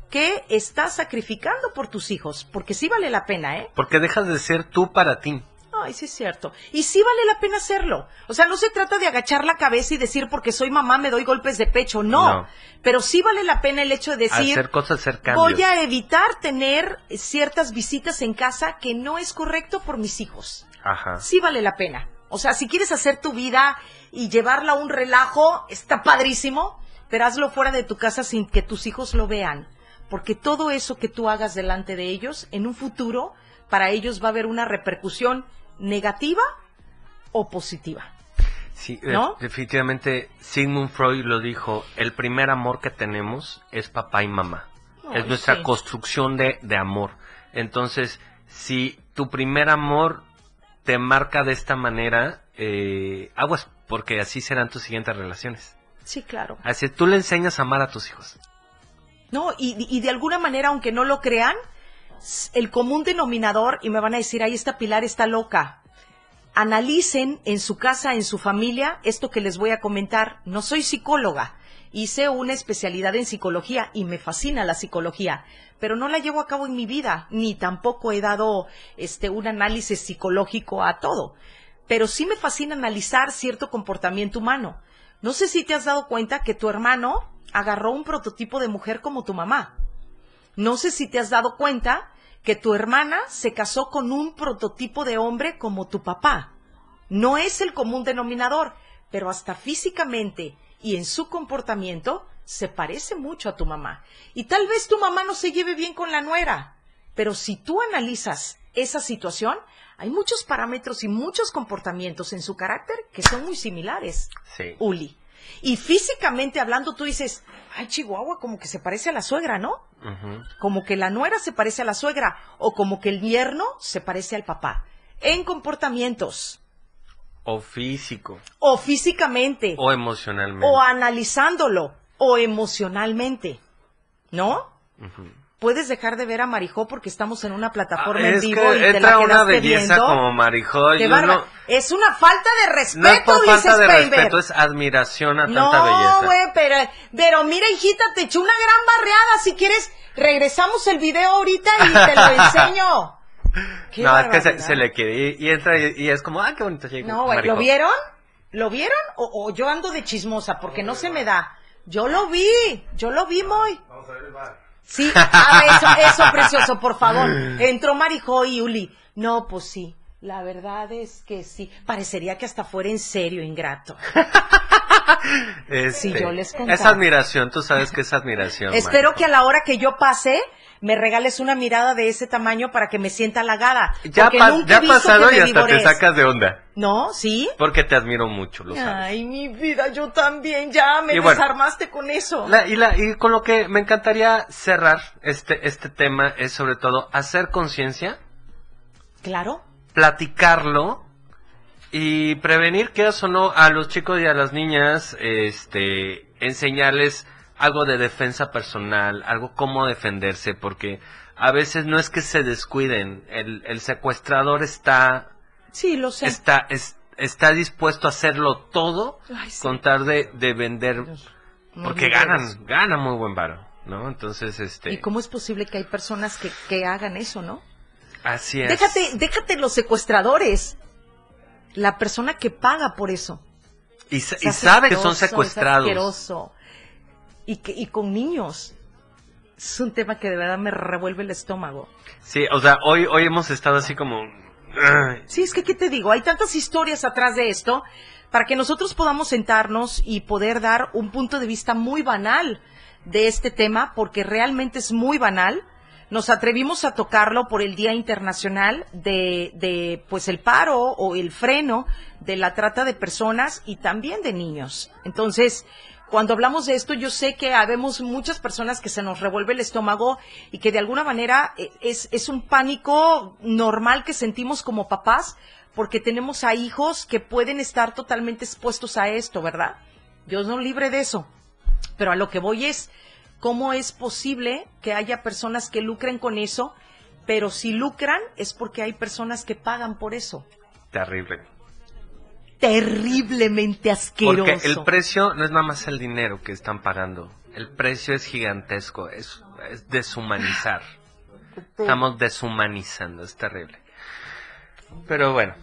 ¿Qué estás sacrificando por tus hijos? Porque sí vale la pena, ¿eh?
Porque dejas de ser tú para ti.
Ay, sí es cierto. Y sí vale la pena hacerlo. O sea, no se trata de agachar la cabeza y decir porque soy mamá me doy golpes de pecho, no.
No.
Pero sí vale la pena el hecho de decir
hacer cosas, hacer cambios.
voy a evitar tener ciertas visitas en casa que no es correcto por mis hijos.
Ajá.
Sí vale la pena. O sea, si quieres hacer tu vida y llevarla a un relajo, está padrísimo, pero hazlo fuera de tu casa sin que tus hijos lo vean. Porque todo eso que tú hagas delante de ellos, en un futuro, para ellos va a haber una repercusión negativa o positiva.
Sí, definitivamente Sigmund Freud lo dijo, el primer amor que tenemos es papá y mamá.
Ay,
es nuestra
sí.
construcción de, de amor. Entonces, si tu primer amor te marca de esta manera, eh, aguas, porque así serán tus siguientes relaciones.
Sí, claro.
Así tú le enseñas a amar a tus hijos.
No, y, y de alguna manera, aunque no lo crean, el común denominador, y me van a decir, ahí esta Pilar está loca. Analicen en su casa, en su familia, esto que les voy a comentar. No soy psicóloga. Hice una especialidad en psicología y me fascina la psicología, pero no la llevo a cabo en mi vida, ni tampoco he dado este un análisis psicológico a todo. Pero sí me fascina analizar cierto comportamiento humano. No sé si te has dado cuenta que tu hermano agarró un prototipo de mujer como tu mamá. No sé si te has dado cuenta que tu hermana se casó con un prototipo de hombre como tu papá. No es el común denominador, pero hasta físicamente y en su comportamiento se parece mucho a tu mamá. Y tal vez tu mamá no se lleve bien con la nuera, pero si tú analizas esa situación, hay muchos parámetros y muchos comportamientos en su carácter que son muy similares.
Sí.
Uli. Y físicamente hablando, tú dices, ay, Chihuahua, como que se parece a la suegra, ¿no? Como que la nuera se parece a la suegra o como que el yerno se parece al papá. En comportamientos
O físico,
o físicamente
o emocionalmente.
o analizándolo o emocionalmente. ¿No?
Ujú.
Puedes dejar de ver a Marijó porque estamos en una plataforma en
Es
vivo
que
y te
entra
la
una belleza
viendo.
como Marijó. Yo no,
Es una falta de respeto,
no es por falta
dices
de
Painter.
respeto, es admiración a tanta
No,
belleza.
güey, pero, pero mira, hijita, te eché una gran barreada. Si quieres, regresamos el video ahorita y te lo enseño. Qué
no, es que se, le quiere y, y entra y, y es como, ah, qué bonito chico.
No, güey. ¿lo vieron? ¿Lo vieron? O, o yo ando de chismosa porque no se me da. Yo lo vi, yo lo vi, muy. Sí, ah, eso, eso, precioso, por favor. Entró Marijó y Uli. No, pues sí, la verdad es que sí. Parecería que hasta fuera en serio, ingrato.
Este,
Sí, yo les contaba.
Es admiración, tú sabes que es admiración.
Espero que a la hora que yo pase, me regales una mirada de ese tamaño para que me sienta halagada.
Ya,
Porque
pa-
nunca
ya
he
ha pasado y hasta te sacas de onda.
¿No? ¿Sí?
Porque te admiro mucho, lo sabes.
Ay, mi vida, yo también, ya me
bueno,
desarmaste con eso.
La- y, la, y con lo que me encantaría cerrar este, este tema es sobre todo hacer conciencia,
Claro.
platicarlo y prevenir, que o no, a los chicos y a las niñas, este, enseñarles algo de defensa personal, algo cómo defenderse, porque a veces no es que se descuiden, el, el secuestrador está,
Sí, lo sé.
está, es- está dispuesto a hacerlo todo
Ay, sí.
con tal de, de vender, porque ganan, ganan muy buen varo, ¿no? Entonces, este,
¿Y cómo es posible que hay personas que, que hagan eso, no?
así es.
Déjate, déjate los secuestradores. La persona que paga por eso.
Y, y sabe que son secuestrados.
Y, que, y con niños. Es un tema que de verdad me revuelve el estómago.
Sí, o sea, hoy, hoy hemos estado así como...
Sí, es que, ¿qué te digo? Hay tantas historias atrás de esto para que nosotros podamos sentarnos y poder dar un punto de vista muy banal de este tema, porque realmente es muy banal. Nos atrevimos a tocarlo por el Día Internacional de, de, pues, el paro o el freno de la trata de personas y también de niños. Entonces, cuando hablamos de esto, yo sé que habemos muchas personas que se nos revuelve el estómago y que de alguna manera eh, es, un pánico normal que sentimos como papás porque tenemos a hijos que pueden estar totalmente expuestos a esto, ¿verdad? Dios nos libre de eso. Pero a lo que voy es, ¿cómo es posible que haya personas que lucren con eso? Pero si lucran es porque hay personas que pagan por eso.
terrible.
Terriblemente asqueroso.
Porque el precio no es nada más el dinero que están pagando. El precio es gigantesco. Es, es deshumanizar. Estamos deshumanizando. Es terrible. Pero bueno,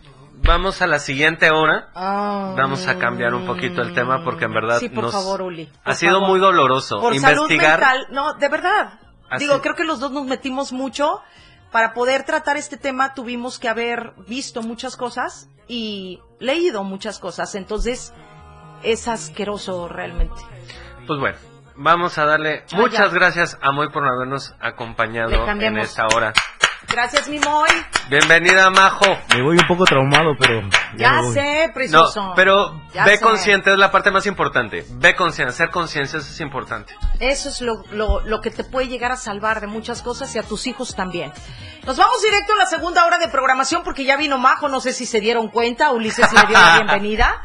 vamos a la siguiente hora. Vamos a cambiar un poquito el tema porque en verdad
Sí, por
nos
favor, Uli.
ha sido
favor.
muy doloroso
Por salud
investigar.
mental, no, de verdad.
Así-
Digo, creo que los dos nos metimos mucho. Para poder tratar este tema tuvimos que haber visto muchas cosas y leído muchas cosas. Entonces, es asqueroso realmente.
Pues bueno, vamos a darle
Ah,
muchas
ya.
gracias a Moy por habernos acompañado en esta hora.
Gracias, mi Moy.
Bienvenida, Majo.
Me voy un poco traumado, pero
Ya, sé, precioso.
No, pero
Ya
ve
sé.
consciente, es la parte más importante. Ve consciente, hacer conciencia, eso es importante.
Eso es lo, lo, lo que te puede llegar a salvar de muchas cosas y a tus hijos también. Nos vamos directo a la segunda hora de programación porque ya vino Majo, no sé si se dieron cuenta, Ulises le dio la bienvenida.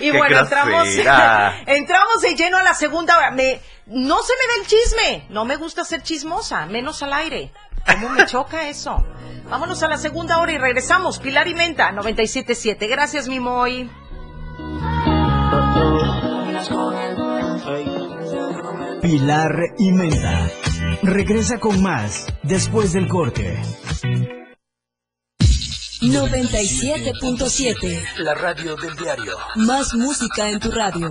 Y
Qué
bueno, entramos, entramos de lleno a la segunda hora. Me, no se me da el chisme. No me gusta ser chismosa, menos al aire. ¿Cómo me choca eso? Vámonos a la segunda hora y regresamos. Pilar y Menta, 97.7. Gracias, mi Moy.
Pilar y Menta. Regresa con más después del corte.
97.7.
La radio del diario.
Más música en tu radio.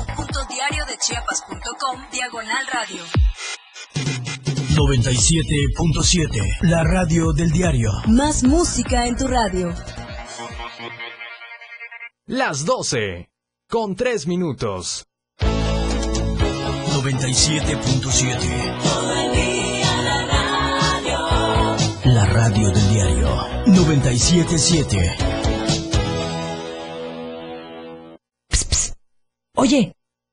www.diariodechiapas.com Diagonal Radio.
97.7. La radio del diario.
Más música en tu radio.
Las 12. Con 3 minutos.
97.7. La radio del diario 977.
Oye,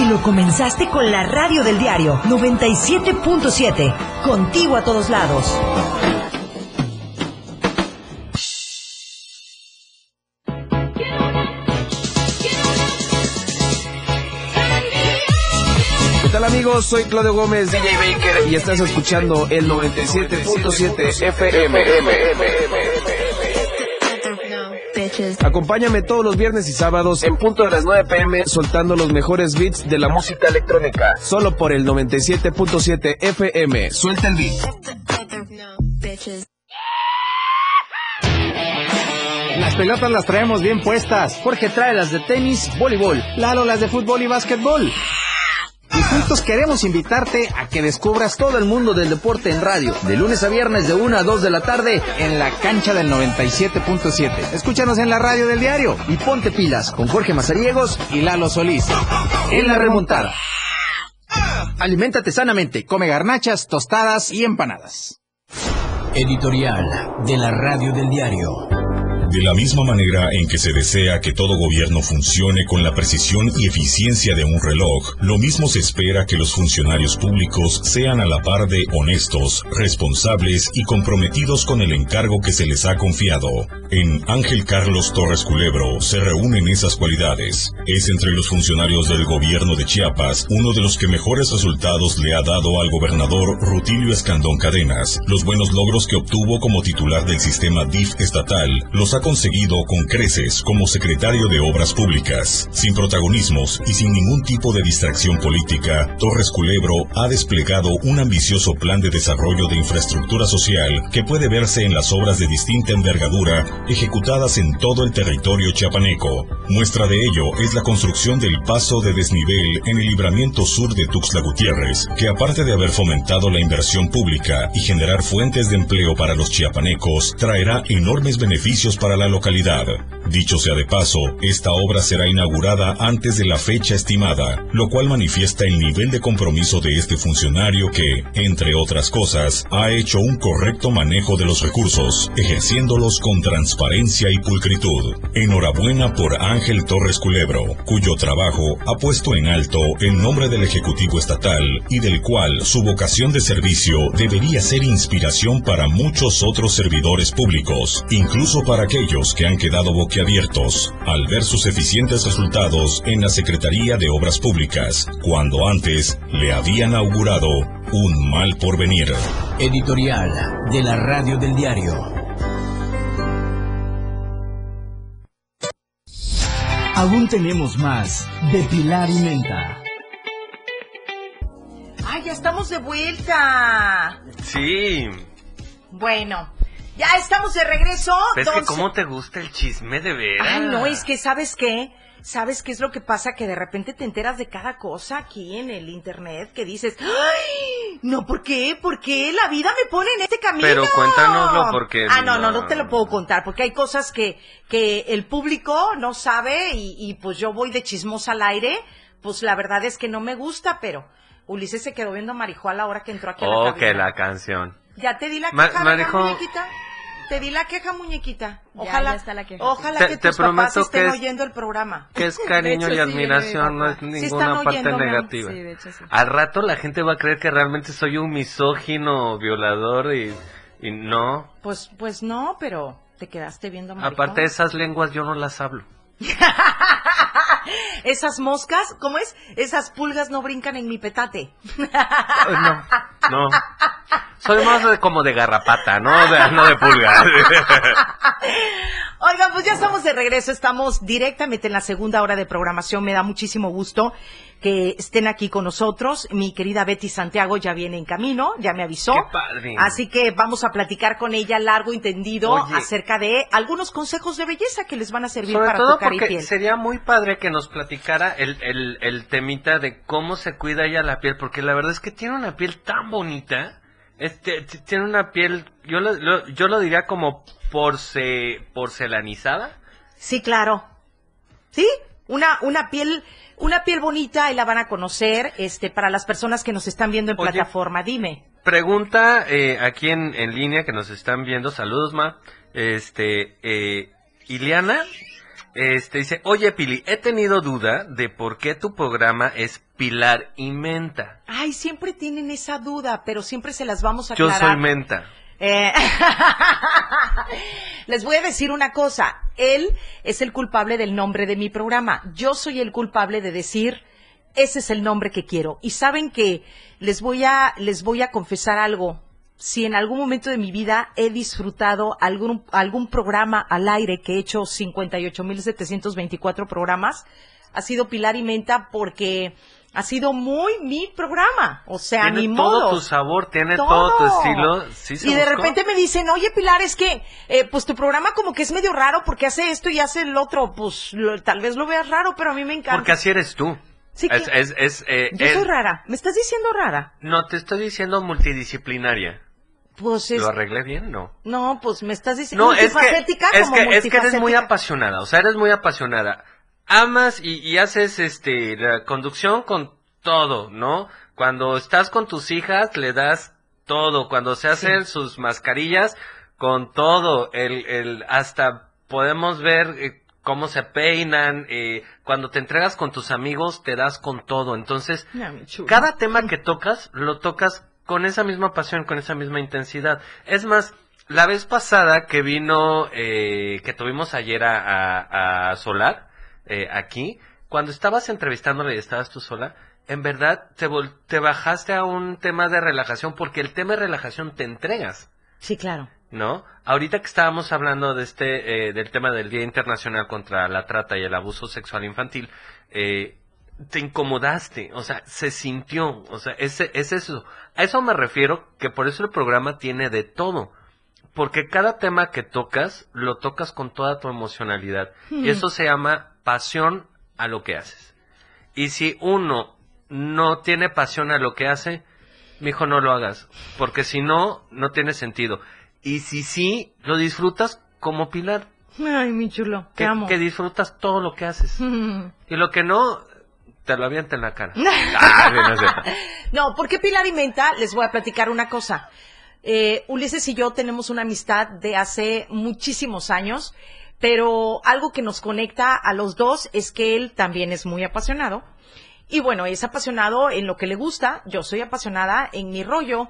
Y lo comenzaste con la radio del diario 97.7. Contigo a todos lados.
¿Qué tal amigos? Soy Claudio Gómez, DJ Baker, y estás escuchando el 97.7 FM. Acompáñame todos los viernes y sábados en punto de las 9 pm soltando los mejores beats de la música electrónica. Solo por el 97.7 FM. Suelta el beat.
Las pelotas las traemos bien puestas. Jorge trae las de tenis, voleibol. Lalo las de fútbol y básquetbol. Y juntos queremos invitarte a que descubras todo el mundo del deporte en radio. De lunes a viernes de 1 a 2 de la tarde en la cancha del 97.7. Escúchanos en la radio del diario y ponte pilas con Jorge Mazariegos y Lalo Solís. En la remontada. Aliméntate sanamente. Come garnachas, tostadas y empanadas.
Editorial de la radio del diario.
De la misma manera en que se desea que todo gobierno funcione con la precisión y eficiencia de un reloj, lo mismo se espera que los funcionarios públicos sean a la par de honestos, responsables y comprometidos con el encargo que se les ha confiado. En Ángel Carlos Torres Culebro se reúnen esas cualidades. Es entre los funcionarios del gobierno de Chiapas uno de los que mejores resultados le ha dado al gobernador Rutilio Escandón Cadenas. Los buenos logros que obtuvo como titular del sistema DIF estatal los ha conseguido con creces como secretario de Obras Públicas. Sin protagonismos y sin ningún tipo de distracción política, Torres Culebro ha desplegado un ambicioso plan de desarrollo de infraestructura social que puede verse en las obras de distinta envergadura ejecutadas en todo el territorio chiapaneco. Muestra de ello es la construcción del paso de desnivel en el libramiento sur de Tuxtla Gutiérrez, que aparte de haber fomentado la inversión pública y generar fuentes de empleo para los chiapanecos, traerá enormes beneficios para la localidad. Dicho sea de paso, esta obra será inaugurada antes de la fecha estimada, lo cual manifiesta el nivel de compromiso de este funcionario que, entre otras cosas, ha hecho un correcto manejo de los recursos, ejerciéndolos con transparencia y pulcritud. Enhorabuena por Ángel Torres Culebro, cuyo trabajo ha puesto en alto el nombre del Ejecutivo Estatal y del cual su vocación de servicio debería ser inspiración para muchos otros servidores públicos, incluso para aquellos que han quedado boquiabiertos al ver sus eficientes resultados en la Secretaría de Obras Públicas, cuando antes le habían augurado un mal porvenir.
Editorial de la radio del diario. Aún tenemos más de Pilar y Menta.
¡Ay, ya estamos de vuelta!
Sí.
Bueno, Ya estamos de regreso.
¿Ves que
don-
cómo te gusta el chisme de veras?
Ay, no, es que, ¿sabes qué? ¿Sabes qué es lo que pasa? Que de repente te enteras de cada cosa aquí en el internet que dices, ¡ay! No, ¿por qué? ¿Por qué la vida me pone en este camino?
Pero cuéntanoslo porque...
Ah, no, no, no te lo puedo contar, porque hay cosas que, que el público no sabe y, y pues yo voy de chismosa al aire, pues la verdad es que no me gusta, pero Ulises se quedó viendo a Marijo a la hora que entró aquí a la
Oh,
cabina.
que la canción.
Ya te di la
Ma-
queja, ¿verdad,
Marijo-?
Te di la queja, muñequita. Ojalá,
ya está la queja.
ojalá
Te-
que
te
tus papás estén
que es-
oyendo el programa.
Que es cariño y
sí,
admiración, no es ninguna parte
oyendo,
negativa.
Sí, de hecho sí.
Al rato la gente va a creer que realmente soy un misógino, violador y, y no.
Pues, pues no, pero te quedaste viendo Marijo.
Aparte esas lenguas yo no las hablo.
Esas moscas, ¿cómo es? Esas pulgas no brincan en mi petate.
No, no. Soy más de- como de garrapata, ¿no? De- no de pulga.
Oigan, pues ya estamos de regreso, estamos directamente en la segunda hora de programación. Me da muchísimo gusto que estén aquí con nosotros. Mi querida Betty Santiago ya viene en camino, ya me avisó.
Qué padre.
Así que vamos a platicar con ella largo y tendido
Oye.
acerca de algunos consejos de belleza que les van a servir
Sobre
para
todo
tu cara y
porque
piel.
sería muy padre que nos platicara el, el, el temita de cómo se cuida ella la piel, porque la verdad es que tiene una piel tan bonita. Este, tiene una piel, yo lo, lo- yo lo diría como porce, porcelanizada.
Sí, claro. Sí, una, una piel, una piel bonita y la van a conocer, este, para las personas que nos están viendo en
Oye.
plataforma. Dime.
Pregunta eh, aquí en, en línea que nos están viendo, saludos ma, este, eh, Iliana, este dice, oye Pili, he tenido duda de por qué tu programa es Pilar y Menta.
Ay, siempre tienen esa duda, pero siempre se las vamos a
Yo
aclarar.
soy Menta.
Eh, Les voy a decir una cosa. Él es el culpable del nombre de mi programa. Yo soy el culpable de decir ese es el nombre que quiero. Y saben que les voy a les voy a confesar algo. Si en algún momento de mi vida he disfrutado algún algún programa al aire que he hecho 58.724 programas, ha sido Pilar y Menta porque ha sido muy mi programa. O sea,
tiene
mi
todo
modo.
tu sabor, tiene todo, tu estilo. Sí se
y de repente me dicen, oye Pilar, es que eh, pues tu programa como que es medio raro porque hace esto y hace el otro. Pues lo- tal vez lo veas raro, pero a mí me encanta.
Porque así eres tú.
Sí,
es,
que-
es, es, eh,
Yo soy rara. ¿Me estás diciendo rara?
No, te estoy diciendo multidisciplinaria.
Pues es...
¿Lo arreglé bien? No.
No, pues me estás diciendo
No, es que, es,
como
que, es que eres muy apasionada, o sea, eres muy apasionada. Amas y, y haces este la conducción con todo, ¿no? Cuando estás con tus hijas le das todo, cuando se hacen sus mascarillas con todo, el, el hasta podemos ver eh, cómo se peinan, eh, cuando te entregas con tus amigos te das con todo, entonces cada tema que tocas, lo tocas con esa misma pasión, con esa misma intensidad. Es más, la vez pasada que vino, eh, que tuvimos ayer a, a- a Solar, eh, aquí, cuando estabas entrevistándole y estabas tú sola, en verdad te, vol- te bajaste a un tema de relajación, porque el tema de relajación te entregas.
Sí, claro.
¿no? Ahorita que estábamos hablando de este, eh, del tema del Día Internacional contra la Trata y el Abuso Sexual Infantil, eh, te incomodaste, o sea, se sintió, o sea, ese, es eso. A eso me refiero, que por eso el programa tiene de todo. Porque cada tema que tocas, lo tocas con toda tu emocionalidad.
Hmm.
Y eso se llama pasión a lo que haces. Y si uno no tiene pasión a lo que hace, mijo, no lo hagas. Porque si no, no tiene sentido. Y si sí, lo disfrutas como Pilar.
Ay, mi chulo, te
Que,
amo.
que disfrutas todo lo que haces. Y lo que no, te lo avienta en la cara. No sé.
No, Pilar y Menta, les voy a platicar una cosa. Eh, Ulises y yo tenemos una amistad de hace muchísimos años, pero algo que nos conecta a los dos es que él también es muy apasionado. Y bueno, es apasionado en lo que le gusta, yo soy apasionada en mi rollo,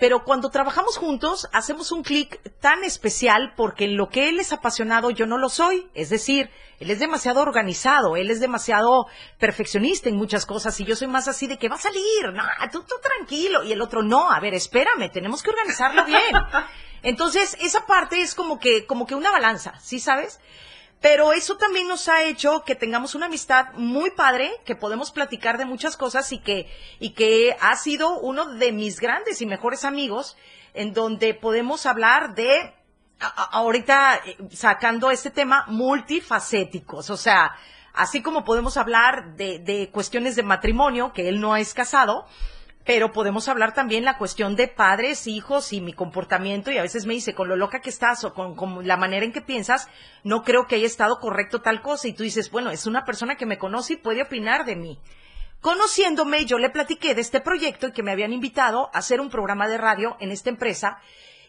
pero cuando trabajamos juntos hacemos un clic tan especial porque en lo que él es apasionado yo no lo soy. Es decir, él es demasiado organizado, él es demasiado perfeccionista en muchas cosas y yo soy más así de que va a salir, no, tú, tú tranquilo. Y el otro, no, a ver, espérame, tenemos que organizarlo bien. Entonces, esa parte es como que, como que una balanza, ¿sí sabes? Pero eso también nos ha hecho que tengamos una amistad muy padre, que podemos platicar de muchas cosas y que, y que ha sido uno de mis grandes y mejores amigos, en donde podemos hablar de a- ahorita eh, sacando este tema multifacéticos, o sea, así como podemos hablar de, de cuestiones de matrimonio, que él no es casado, pero podemos hablar también la cuestión de padres, hijos y mi comportamiento y a veces me dice, con lo loca que estás o con, con la manera en que piensas, no creo que haya estado correcto tal cosa y tú dices, bueno, es una persona que me conoce y puede opinar de mí. Conociéndome, yo le platiqué de este proyecto y que me habían invitado a hacer un programa de radio en esta empresa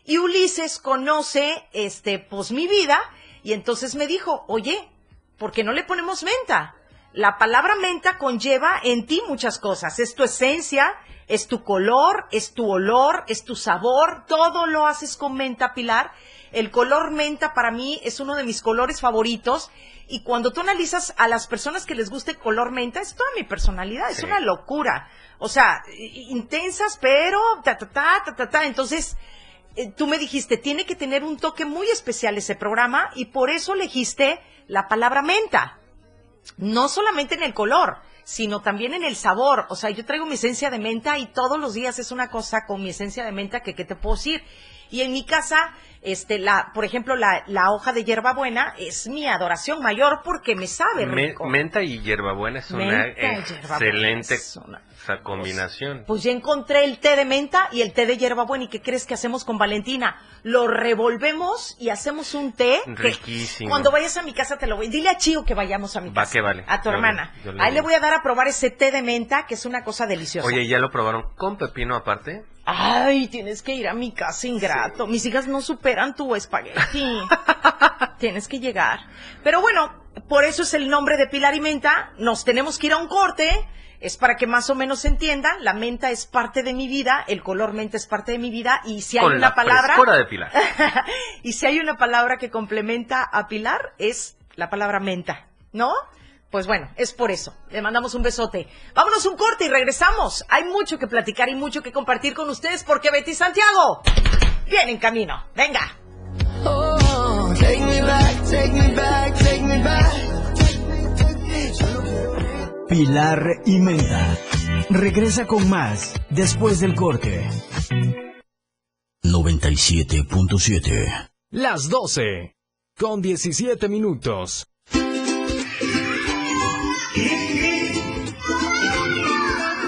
y Ulises conoce, este, pues mi vida y entonces me dijo, oye, ¿por qué no le ponemos menta? La palabra menta conlleva en ti muchas cosas. Es tu esencia, es tu color, es tu olor, es tu sabor. Todo lo haces con menta, Pilar. El color menta para mí es uno de mis colores favoritos. Y cuando tú analizas a las personas que les gusta el color menta, es toda mi personalidad. Es una locura. O sea, intensas, pero ta, ta, ta, ta, ta, ta. Entonces, eh, tú me dijiste, tiene que tener un toque muy especial ese programa y por eso elegiste la palabra menta. No solamente en el color, sino también en el sabor. O sea, yo traigo mi esencia de menta y todos los días es una cosa con mi esencia de menta que, ¿qué te puedo decir? Y en mi casa, este, la, por ejemplo, la, la hoja de hierbabuena es mi adoración mayor porque me sabe
Me- menta y hierbabuena es una
Menta y hierbabuena
excelente
es una
o sea, combinación.
Pues ya encontré el té de menta y el té de hierbabuena. ¿Y qué crees que hacemos con Valentina? Lo revolvemos y hacemos un té.
Riquísimo.
Cuando vayas a mi casa te lo voy. Dile a Chío que vayamos a mi
Va
casa.
que vale.
A tu
Yo
hermana.
le
Ahí le voy a dar a probar ese té de menta, que es una cosa deliciosa.
Oye, ¿ya lo probaron con pepino aparte?
Ay, tienes que ir a mi casa, ingrato. Mis hijas no superan tu espagueti. tienes que llegar. Pero bueno, por eso es el nombre de Pilar y Menta. Nos tenemos que ir a un corte. Es para que más o menos se entienda. La menta es parte de mi vida, el color menta es parte de mi vida. Y si hay
con
una
la
palabra.
de Pilar.
y si hay una palabra que complementa a Pilar, es la palabra menta, ¿no? Pues bueno, es por eso. Le mandamos un besote. Vámonos un corte y regresamos. Hay mucho que platicar y mucho que compartir con ustedes porque Betty Santiago viene en camino. Venga.
Oh, take me back, take me back, take me back.
Pilar y Menta. Regresa con más después del corte. 97.7
Las 12. Con 17 minutos.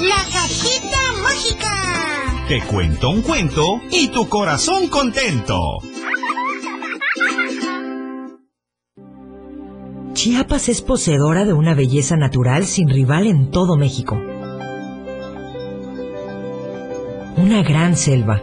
La cajita mágica.
Te cuento un cuento y tu corazón contento.
Chiapas es poseedora de una belleza natural sin rival en todo México. Una gran selva,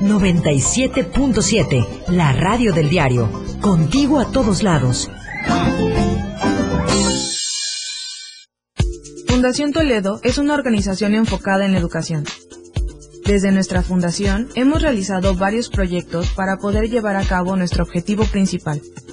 97.7, la radio del diario. Contigo a todos lados.
Fundación Toledo es una organización enfocada en la educación. Desde nuestra fundación hemos realizado varios proyectos para poder llevar a cabo nuestro objetivo principal,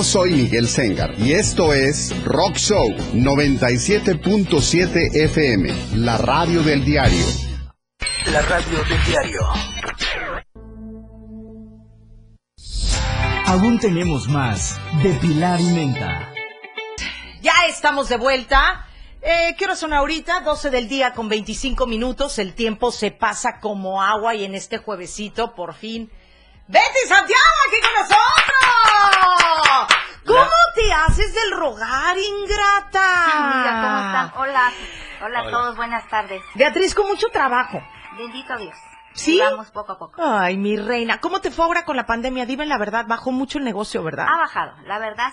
Yo soy Miguel Sengar y esto es Rock Show 97.7 FM, la radio del diario.
La radio del diario.
Aún tenemos más de Pilar y Menta.
Ya estamos de vuelta. Eh, ¿Qué hora son ahorita? 12 del día con 25 minutos. El tiempo se pasa como agua y en este juevesito, por fin. ¡Betty Santiago aquí con nosotros! ¿Cómo te haces del rogar, ingrata?
Mira, ¿cómo están? Hola, hola a todos, buenas tardes.
Beatriz, con mucho trabajo.
Bendito Dios.
¿Sí?
Vamos poco a poco.
Ay, mi reina. ¿Cómo te fue ahora con la pandemia? Dime la verdad, bajó mucho el negocio, ¿verdad?
Ha bajado, la verdad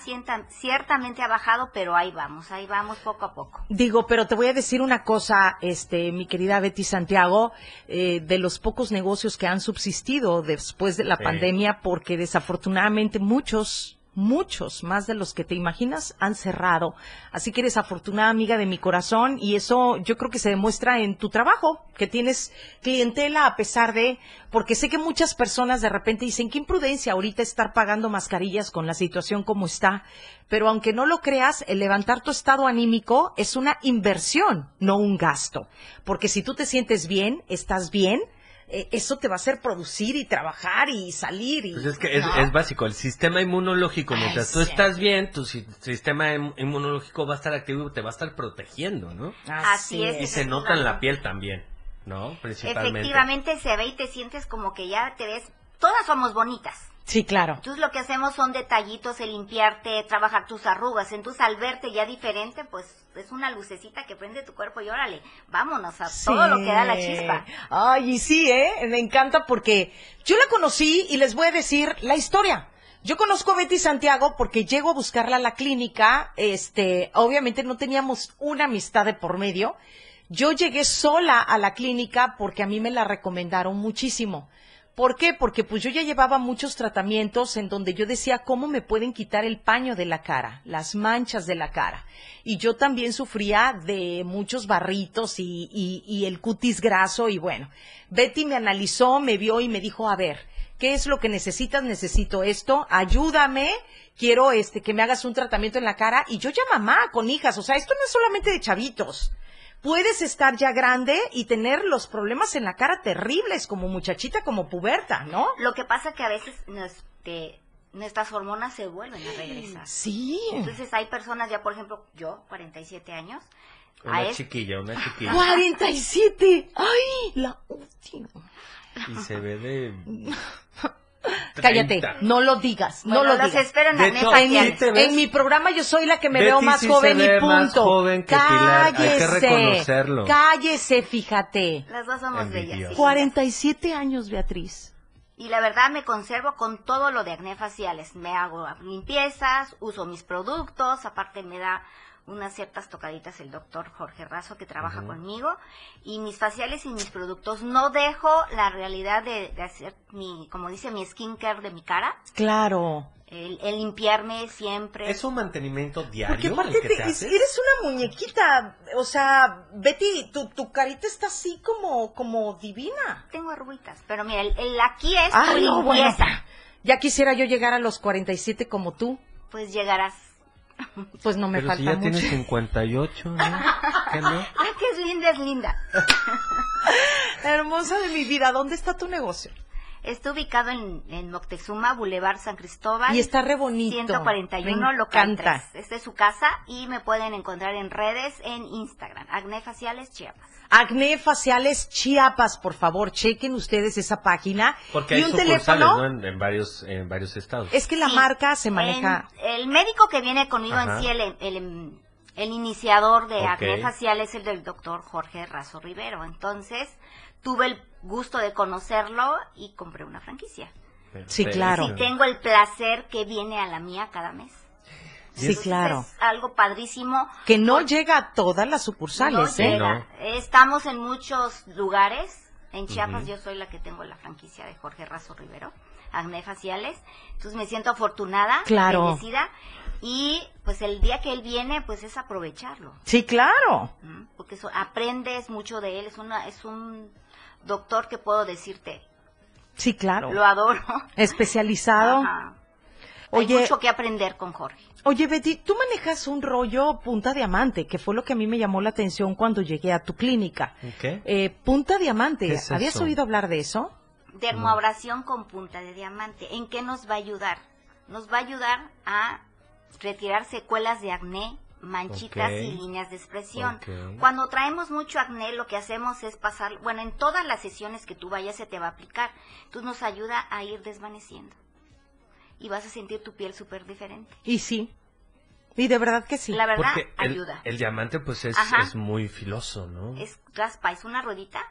ciertamente ha bajado, pero ahí vamos, ahí vamos poco a poco.
Digo, pero te voy a decir una cosa, este, mi querida Betty Santiago, eh, de los pocos negocios que han subsistido después de la
Sí.
pandemia, porque desafortunadamente muchos, muchos más de los que te imaginas han cerrado. Así que eres afortunada amiga de mi corazón y eso yo creo que se demuestra en tu trabajo, que tienes clientela a pesar de, porque sé que muchas personas de repente dicen, qué imprudencia ahorita estar pagando mascarillas con la situación como está. Pero aunque no lo creas, el levantar tu estado anímico es una inversión, no un gasto. Porque si tú te sientes bien, estás bien, eh, eso te va a hacer producir y trabajar y salir. Y,
Pues es que es,
¿no?
es básico, el sistema inmunológico, mientras tú
sí.
estás bien, tu si- sistema im- inmunológico va a estar activo y te va a estar protegiendo, ¿no?
Así es.
Y se nota en la piel también, ¿no? Principalmente.
Efectivamente se ve y te sientes como que ya te ves, todas somos bonitas.
Sí, claro.
Entonces lo que hacemos son detallitos, el limpiarte, trabajar tus arrugas. Entonces al verte ya diferente, pues es una lucecita que prende tu cuerpo y órale, vámonos a todo lo que da la chispa.
Ay, y sí, ¿eh? Me encanta porque yo la conocí y les voy a decir la historia. Yo conozco a Betty Santiago porque llego a buscarla a la clínica, este, obviamente no teníamos una amistad de por medio. Yo llegué sola a la clínica porque a mí me la recomendaron muchísimo. ¿Por qué? Porque pues yo ya llevaba muchos tratamientos en donde yo decía cómo me pueden quitar el paño de la cara, las manchas de la cara. Y yo también sufría de muchos barritos y, y- y el cutis graso y bueno, Betty me analizó, me vio y me dijo, a ver, ¿qué es lo que necesitas? Necesito esto, ayúdame, quiero este que me hagas un tratamiento en la cara y yo ya mamá con hijas, o sea, esto no es solamente de chavitos puedes estar ya grande y tener los problemas en la cara terribles como muchachita, como puberta, ¿no?
Lo que pasa que a veces nos- nuestras hormonas se vuelven a regresar.
Sí.
Entonces hay personas ya, por ejemplo, yo, 47 años, a
Una chiquilla, una chiquilla.
47. Ay, la última.
Y se ve de...
Cállate,
30.
no lo digas, no
Bueno,
lo
los
digas.
espero en
De sí te ves-
En mi programa yo soy la que me
Betty
veo más
sí
joven
se
y
ve
punto.
más joven que Pilar, hay que
Cállese.
reconocerlo.
Cállese, fíjate.
Las dos somos bellas.
Envidioso.
sí.
47 años, Beatriz.
Y la verdad me conservo con todo lo de acné faciales. Me hago limpiezas, uso mis productos, aparte me da unas ciertas tocaditas el doctor Jorge Razo que trabaja conmigo. Y mis faciales y mis productos, no dejo la realidad de, de hacer mi, como dice, mi skincare de mi cara.
Claro.
El, el limpiarme siempre.
Es un mantenimiento
Porque
diario
aparte
el que
te-
te haces.
eres una muñequita, o sea, Betty, tu, tu carita está así como, como divina.
Tengo arruguitas, pero mira, el, el aquí es
Ay,
tu
no, bueno,
limpieza.
ya quisiera yo llegar a los 47 como tú,
Pues llegarás.
pues no me
Pero si
falta
ya
mucho.
tienes 58, ¿no? ¿Qué no?
Ay, que es linda, es linda.
Hermosa de mi vida, ¿dónde está tu negocio?
Está ubicado en, en Moctezuma, Boulevard San Cristóbal.
Y está re bonito.
141,
Me
local
encanta.
3. Esta es su casa y me pueden encontrar en redes, en Instagram, Acné Faciales Chiapas.
Acné Faciales Chiapas, por favor, chequen ustedes esa página.
Porque
y
hay
un
sucursales,
teléfono.
¿no? En, en varios, en varios estados.
Es que la
Sí.
marca se maneja.
En- el médico que viene conmigo
Ajá.
en sí, el, el, el iniciador de
Ok.
acné facial es el del doctor Jorge Razo Rivero. Entonces, tuve el gusto de conocerlo y compré una franquicia.
Sí, claro.
Y tengo el placer que viene a la mía cada mes.
Sí, claro.
Es algo padrísimo.
Que no llega a todas las sucursales,
No
¿eh?
llega. Estamos en muchos lugares. En Chiapas yo soy la que tengo la franquicia de Jorge Razo Rivero, Acné Faciales. Entonces me siento afortunada,
Claro.
bendecida. Y pues el día que él viene, pues es aprovecharlo.
Sí, claro.
Porque eso, aprendes mucho de él. Es, una, es un doctor que puedo decirte,
Sí, claro.
lo adoro.
Especializado.
Ajá. Hay mucho que aprender con Jorge.
oye, Betty, tú manejas un rollo punta diamante, que fue lo que a mí me llamó la atención cuando llegué a tu clínica.
¿Qué?
Eh, punta diamante,
¿Qué es
¿habías
eso?
oído hablar de eso?
Dermoabrasión con punta de diamante. ¿En qué nos va a ayudar? Nos va a ayudar a retirar secuelas de acné, manchitas y líneas de expresión. Cuando traemos mucho acné, lo que hacemos es pasar, bueno, en todas las sesiones que tú vayas se te va a aplicar. Entonces nos ayuda a ir desvaneciendo. Y vas a sentir tu piel súper diferente.
Y sí. Y de verdad que sí.
La verdad,
Porque
ayuda.
el diamante, pues, es, es muy filoso, ¿no?
Es raspa, es una ruedita,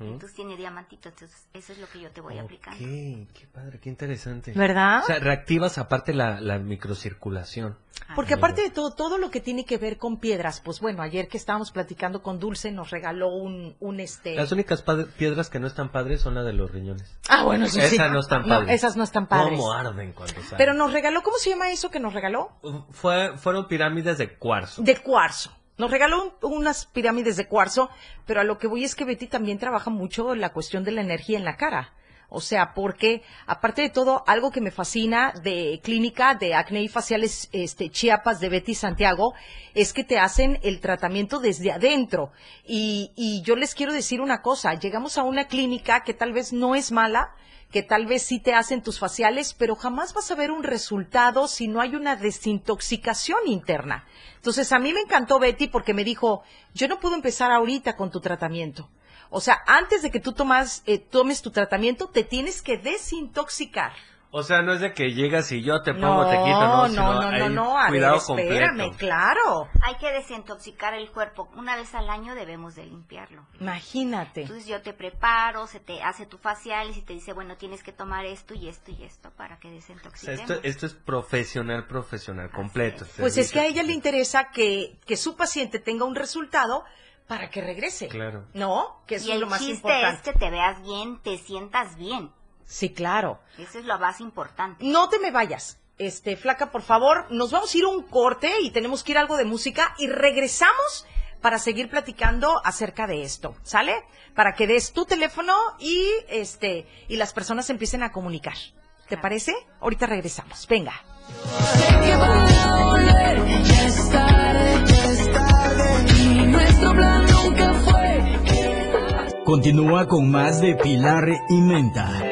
Entonces tiene diamantito, entonces eso es lo que yo te voy aplicando.
Qué, qué padre, qué interesante.
¿Verdad?
O sea, reactivas aparte la, la microcirculación.
Porque aparte de todo, todo lo que tiene que ver con piedras, pues bueno, ayer que estábamos platicando con Dulce nos regaló un, un este...
Las únicas piedras que no están padres son las de los riñones.
Ah, bueno, sí.
Esas no están
No,
padres.
esas no están padres.
¿Cómo arden cuando salen?
Pero nos regaló, ¿cómo se llama eso que nos regaló?
Fue, fueron pirámides de cuarzo.
De cuarzo. Nos regaló un- unas pirámides de cuarzo, pero a lo que voy es que Betty también trabaja mucho la cuestión de la energía en la cara. O sea, porque aparte de todo, algo que me fascina de clínica de acné y faciales este, Chiapas de Betty Santiago es que te hacen el tratamiento desde adentro. Y, y yo les quiero decir una cosa, llegamos a una clínica que tal vez no es mala, que tal vez sí te hacen tus faciales, pero jamás vas a ver un resultado si no hay una desintoxicación interna. Entonces, a mí me encantó Betty porque me dijo, yo no puedo empezar ahorita con tu tratamiento. O sea, antes de que tú tomas, eh, tomes tu tratamiento, te tienes que desintoxicar.
O sea, no es de que llegas y yo te
No,
pongo, te quito, no,
no,
sino
no, no, no, a ver,
cuidado
espérame,
completo.
claro.
Hay que desintoxicar el cuerpo. Una vez al año debemos de limpiarlo.
Imagínate.
Entonces yo te preparo, se te hace tu facial y te dice, bueno, tienes que tomar esto y esto y esto para que
O sea,
desintoxiquemos.
esto, esto es profesional, profesional, completo.
Pues es que a ella le interesa que, que su paciente tenga un resultado para que regrese.
Claro.
¿No? Que eso
y
es
el
lo más
chiste
importante.
es que te veas bien, te sientas bien.
Sí, claro.
Eso es lo más importante.
No te me vayas. Este, flaca, por favor, nos vamos a ir a un corte y tenemos que ir a algo de música y regresamos para seguir platicando acerca de esto, ¿sale? Para que des tu teléfono y este y las personas se empiecen a comunicar. ¿Te parece? Ahorita regresamos. Venga.
Continúa con más de Pilar y Menta.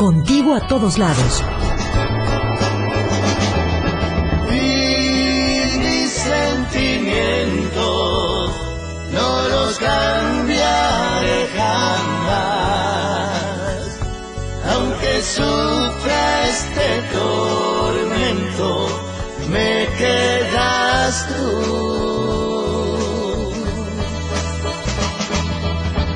Contigo a todos lados.
Y mis sentimientos no los cambiaré jamás. Aunque sufra
este tormento me quedas tú.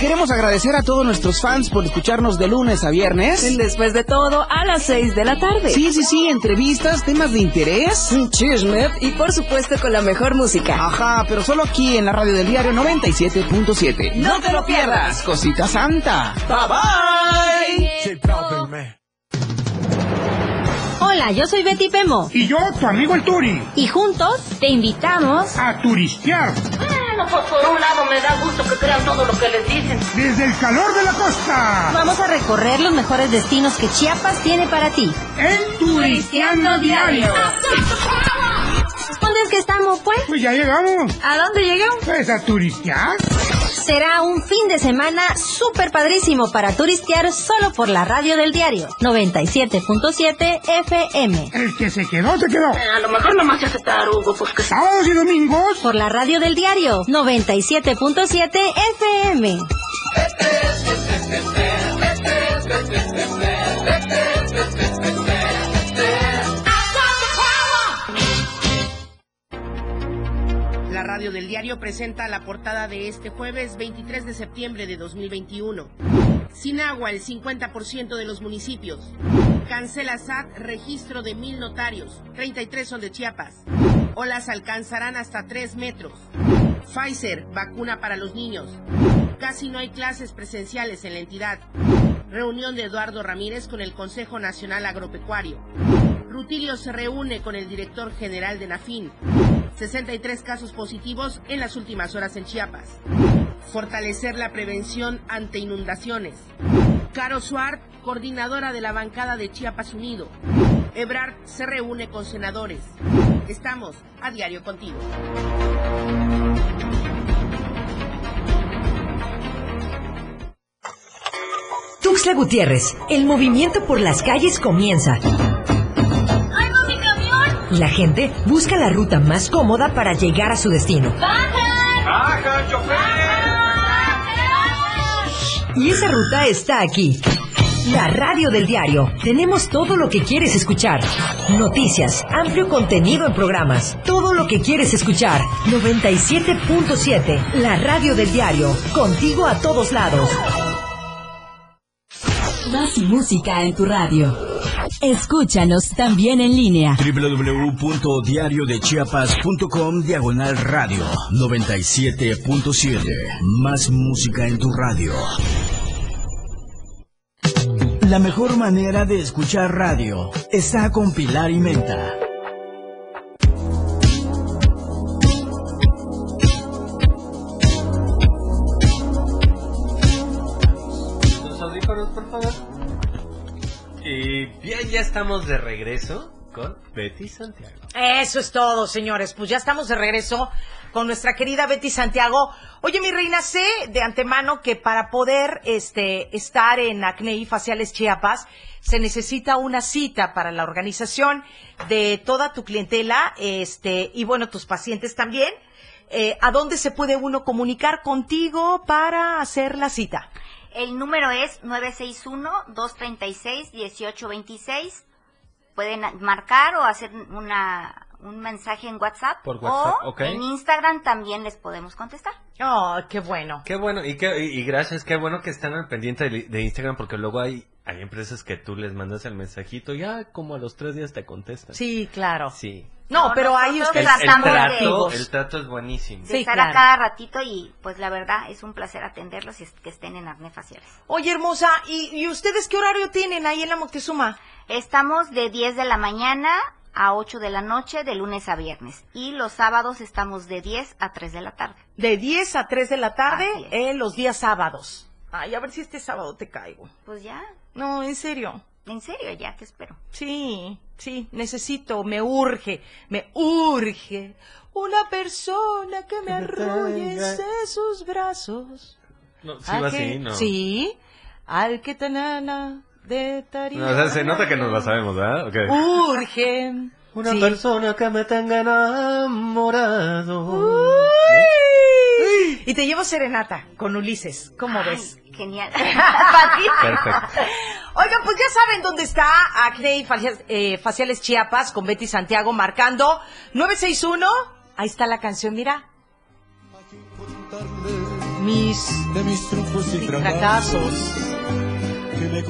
Queremos agradecer a todos nuestros fans por escucharnos de lunes a viernes.
Después de todo, a las 6 de la tarde.
Sí, sí, sí, entrevistas, temas de interés.
Chisme y por supuesto con la mejor música.
Ajá, pero solo aquí en la radio del diario 97.7.
¡No te lo pierdas!
Cosita santa.
Bye bye.
Hola, yo soy Betty Pemo.
Y yo, tu amigo el Turi.
Y juntos te invitamos
a turistear.
Bueno, pues por un lado me da gusto que crean todo lo que les dicen.
Desde el calor de la costa.
Vamos a recorrer los mejores destinos que Chiapas tiene para ti.
En Turisteando Diario.
¿Dónde es que estamos, pues?
Pues ya llegamos.
¿A dónde llegamos?
Pues a turistear.
Será un fin de semana súper padrísimo para turistear solo por la radio del diario 97.7 FM.
El que se quedó, se quedó.
Eh, a lo mejor nomás se hace tarugo, pues que...
Sábados y domingos.
Por la radio del diario 97.7 FM.
Radio del diario presenta la portada de este jueves 23 de septiembre de 2021. Sin agua el 50% de los municipios. Cancela SAT registro de mil notarios. 33 son de Chiapas. Olas alcanzarán hasta 3 metros. Pfizer, vacuna para los niños. Casi no hay clases presenciales en la entidad. Reunión de Eduardo Ramírez con el Consejo Nacional Agropecuario. Rutilio se reúne con el director general de Nafin. 63 casos positivos en las últimas horas en Chiapas. Fortalecer la prevención ante inundaciones. Caro Suart, coordinadora de la bancada de Chiapas Unido. Ebrard se reúne con senadores. Estamos a diario contigo.
Tuxtla Gutiérrez, el movimiento por las calles comienza. Y la gente busca la ruta más cómoda para llegar a su destino.
¡Bajan!
¡Bajan, chofer!
Y esa ruta está aquí. La radio del diario. Tenemos todo lo que quieres escuchar. Noticias, amplio contenido en programas. Todo lo que quieres escuchar. 97.7. La radio del diario. Contigo a todos lados.
Más música en tu radio. Escúchanos también en línea.
www.diariodechiapas.com Diagonal Radio 97.7 Más música en tu radio. La mejor manera de escuchar radio está con Pilar y Menta.
Ya estamos de regreso con Betty Santiago.
Eso es todo, señores. Pues ya estamos de regreso con nuestra querida Betty Santiago. Oye, mi reina, sé de antemano que para poder este, estar en Acné y Faciales Chiapas se necesita una cita para la organización de toda tu clientela este, y bueno, tus pacientes también. Eh, ¿A dónde se puede uno comunicar contigo para hacer la cita?
El número es 961-236-1826. Pueden marcar o hacer una, un mensaje en WhatsApp.
Por WhatsApp,
o
ok.
en Instagram también les podemos contestar.
Oh, qué bueno.
Qué bueno, y, qué, y, y gracias, qué bueno que están al pendiente de, de Instagram porque luego hay, hay empresas que tú les mandas el mensajito y ya como a los tres días te contestan.
Sí, claro.
Sí.
No,
No,
pero ahí ustedes
El, el
de-
trato,
activos.
el trato es buenísimo.
de
Sí,
estar
claro.
a cada ratito y pues la verdad es un placer atenderlos y es- que estén en acné faciales.
Oye, hermosa, ¿y, y ustedes qué horario tienen ahí en la Moctezuma?
Estamos de 10 de la mañana a 8 de la noche de lunes a viernes y los sábados estamos de 10 a 3 de la tarde.
De 10 a 3 de la tarde eh, los días sábados. Ay, a ver si este sábado te caigo.
Pues ya,
No, en serio.
en serio, ya te espero.
Sí, sí, necesito, me urge, me urge una persona que me arrolle en sus brazos.
No, sí
Al
va
que-
así, ¿no?
Sí, al que tanana de Taría.
No, o sea, se nota que nos la sabemos, ¿verdad? Ok.
Urge.
Una
sí.
persona que me tenga enamorado.
Uy. Y te llevo serenata con Ulises, ¿cómo ves?
Genial.
Perfecto.
Oigan, pues ya saben dónde está Acne y Faciales, eh, Faciales Chiapas con Betty Santiago marcando 961. Ahí está la canción, mira. Mis,
de mis triunfos y
fracasos.
que me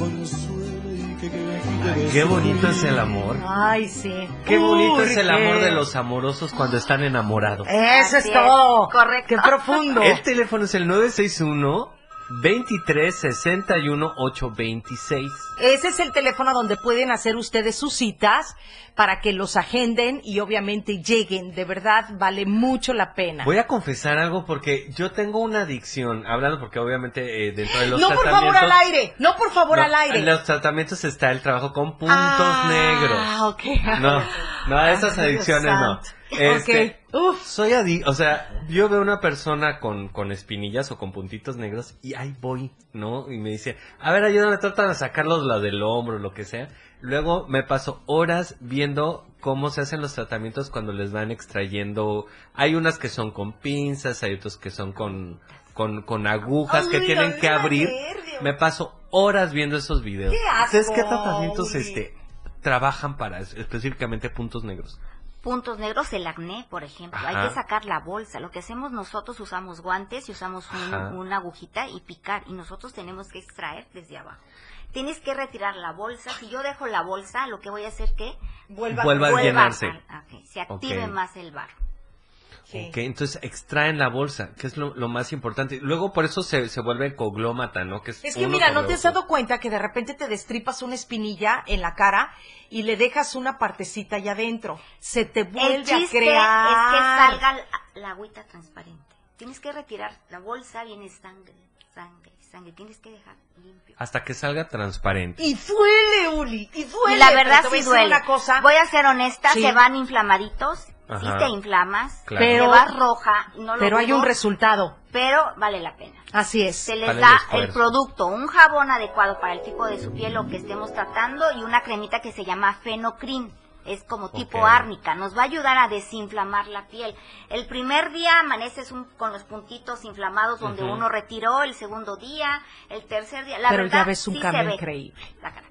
Qué bonito es el amor.
Ay, sí.
Qué bonito es el amor de los amorosos cuando están enamorados.
Eso es
es,
todo.
correcto.
Qué profundo.
El teléfono es el 961 23 61 826.
Ese es el teléfono donde pueden hacer ustedes sus citas para que los agenden y obviamente lleguen. De verdad, vale mucho la pena.
Voy a confesar algo porque yo tengo una adicción, hablando porque obviamente eh, dentro de los
no, por
tratamientos...
favor, al aire. No, por favor,
No,
al aire.
En los tratamientos está el trabajo con puntos
Ah,
negros.
ok.
No, no, esas adicciones no. Este,
Ok. Uf.
soy adicto, o sea, yo veo una persona con, con espinillas o con puntitos negros y ahí voy, ¿no? Y me dice, a ver, ayúdame, trata de sacarlos la del hombro, lo que sea. Luego me paso horas viendo cómo se hacen los tratamientos cuando les van extrayendo. Hay unas que son con pinzas, hay otros que son con, con, con agujas que tienen que abrir. Me paso horas viendo esos videos.
¡Qué asco,
¿Ustedes qué tratamientos este, trabajan para es- específicamente puntos negros?
Puntos negros, el acné, por ejemplo.
Ajá.
Hay que sacar la bolsa. Lo que hacemos nosotros, usamos guantes y usamos un- una agujita y picar. Y nosotros tenemos que extraer desde abajo. Tienes que retirar la bolsa. Si yo dejo la bolsa, lo que voy a hacer que
Vuelva,
Vuelva a
vuelva
llenarse.
a- ok, se active más el barro.
Sí.
Ok, entonces extraen la bolsa, que es lo, lo más importante. Luego por eso se, se vuelve coglómata, ¿no? Que es,
Es que mira, ¿no te has dado cuenta que de repente te destripas una espinilla en la cara y le dejas una partecita allá adentro? Se te vuelve
El chiste
a crear.
es que salga la, la agüita transparente. Tienes que retirar la bolsa, viene sangre, sangre, sangre. Tienes que dejar limpio.
Hasta que salga transparente.
Y duele, Uli, y duele.
y la verdad sí duele.
una cosa.
Voy a ser honesta,
Sí.
se van inflamaditos. Sí
Ajá.
te inflamas,
Claro.
Pero-
te vas roja, no lo
pero hay un resultado.
pero vale la pena.
Así es.
Se les
Vale
da el producto, un jabón adecuado para el tipo de su piel o que estemos tratando y una cremita que se llama Fenocrin. Es como tipo árnica, nos va a ayudar a desinflamar la piel. El primer día amaneces un- con los puntitos inflamados donde uno retiró, el segundo día, el tercer día. La
pero
verdad,
ya ves un
sí se
cambio
ve
increíble.
la cara.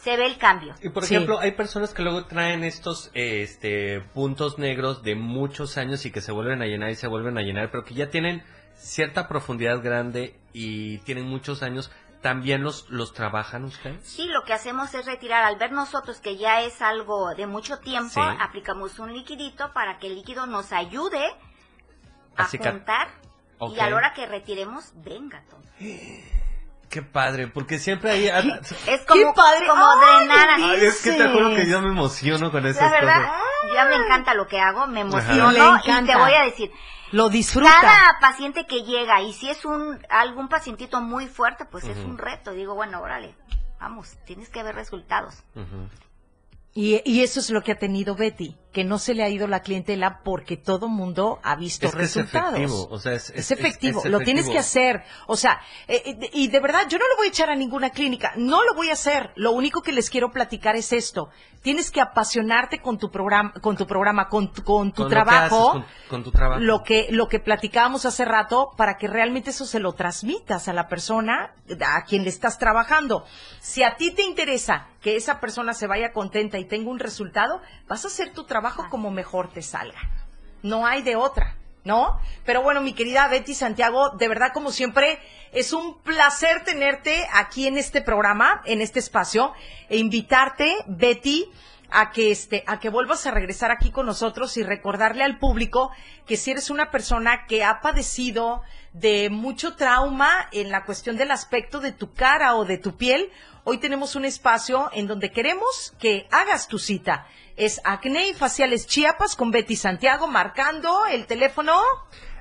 Se ve el cambio.
Y por
Sí.
ejemplo, hay personas que luego traen estos eh, este, puntos negros de muchos años y que se vuelven a llenar y se vuelven a llenar, pero que ya tienen cierta profundidad grande y tienen muchos años. ¿También los, los trabajan ustedes?
Sí, lo que hacemos es retirar, al ver nosotros que ya es algo de mucho tiempo,
Sí.
aplicamos un liquidito para que el líquido nos ayude a
Así
juntar
Ok.
y a la hora que retiremos, venga todo.
Qué padre, porque siempre hay...
Es como,
padre!
como
¡Ay,
drenar.
Ay, es que te juro que yo me emociono con
La
esas
verdad,
cosas.
ya me encanta lo que hago, me emociono y te voy a decir,
Lo disfruta.
cada paciente que llega y si es un algún pacientito muy fuerte, pues es un reto. Digo, bueno, órale, vamos, tienes que ver resultados.
Y eso es lo que ha tenido Betty, que no se le ha ido la clientela porque todo mundo ha visto
Es que es
resultados.
efectivo, o sea, es-
efectivo, lo tienes que hacer. O sea, eh, eh, y de verdad, yo no lo voy a echar a ninguna clínica, no lo voy a hacer. Lo único que les quiero platicar es esto. Tienes que apasionarte con tu programa, con tu programa, con tu, con tu
Con
trabajo.
haces, con, con tu trabajo.
lo que lo que platicábamos hace rato para que realmente eso se lo transmitas a la persona a quien le estás trabajando. Si a ti te interesa que esa persona se vaya contenta y tenga un resultado, vas a hacer tu trabajo como mejor te salga. No hay de otra. ¿no? Pero bueno, mi querida Betty Santiago, de verdad, como siempre, es un placer tenerte aquí en este programa, en este espacio, e invitarte, Betty, a que este, a que vuelvas a regresar aquí con nosotros y recordarle al público que si eres una persona que ha padecido de mucho trauma en la cuestión del aspecto de tu cara o de tu piel, hoy tenemos un espacio en donde queremos que hagas tu cita. Es Acné y Faciales Chiapas con Betty Santiago marcando el teléfono.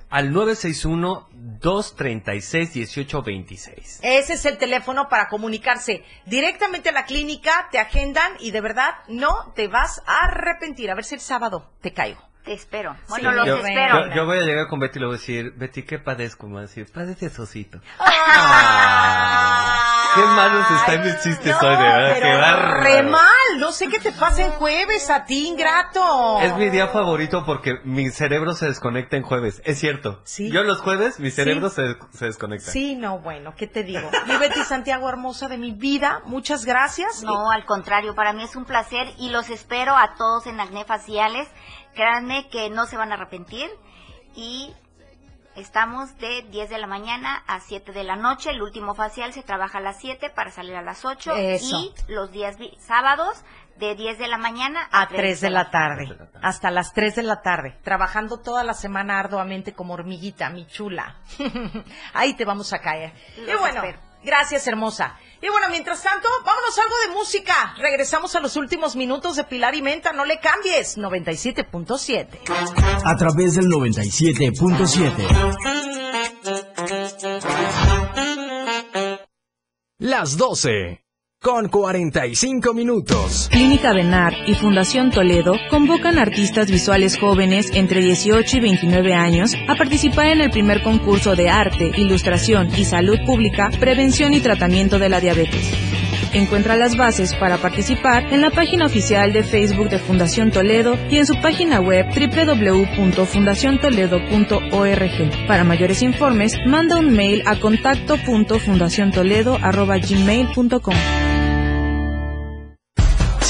Al 961-236-1826.
Ese es el teléfono para comunicarse directamente a la clínica, te agendan y de verdad no te vas a arrepentir. A ver si el sábado te caigo.
Te espero.
Sí,
Bueno, los
yo,
espero.
yo- yo voy a llegar con Betty y le voy a decir, Betty, ¿qué padezco? Me va a decir, padece osito. Qué malos están mis chistes hoy, de verdad, qué bárbaro.
Re mal, no sé qué te pasa en jueves a ti, ingrato.
Es mi día favorito porque mi cerebro se desconecta en jueves. Es cierto.
Sí.
Yo los jueves, mi cerebro
Sí.
se, se desconecta.
Sí, no, bueno, ¿qué te digo? Mi Betty Santiago, hermosa de mi vida, muchas gracias.
No, al contrario, para mí es un placer y los espero a todos en Acné Faciales. Créanme que no se van a arrepentir y estamos de 10 de la mañana a 7 de la noche. El último facial se trabaja a las 7 para salir a las 8
Eso.
y los días sábados de 10 de la mañana
a 3 de la tarde, hasta las 3 de la tarde, trabajando toda la semana arduamente como hormiguita, mi chula. Ahí te vamos a caer. y
Los
bueno,
espero.
Gracias hermosa. Y bueno, mientras tanto, vámonos a algo de música. Regresamos a los últimos minutos de Pilar y Menta, no le cambies. 97.7.
A través del 97.7.
Las 12. Con 45 minutos.
Clínica Benar y Fundación Toledo convocan artistas visuales jóvenes entre 18 y 29 años a participar en el primer concurso de arte, ilustración y salud pública, prevención y tratamiento de la diabetes. Encuentra las bases para participar en la página oficial de Facebook de Fundación Toledo y en su página web www.fundaciontoledo.org. Para mayores informes, manda un mail a contacto.fundaciontoledo.gmail.com.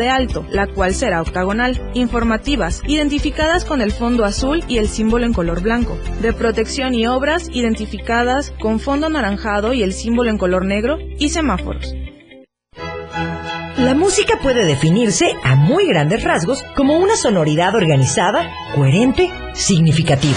de alto, la cual será octagonal, informativas, identificadas con el fondo azul y el símbolo en color blanco, de protección y obras, identificadas con fondo anaranjado y el símbolo en color negro, y semáforos.
La música puede definirse a muy grandes rasgos como una sonoridad organizada, coherente, significativa.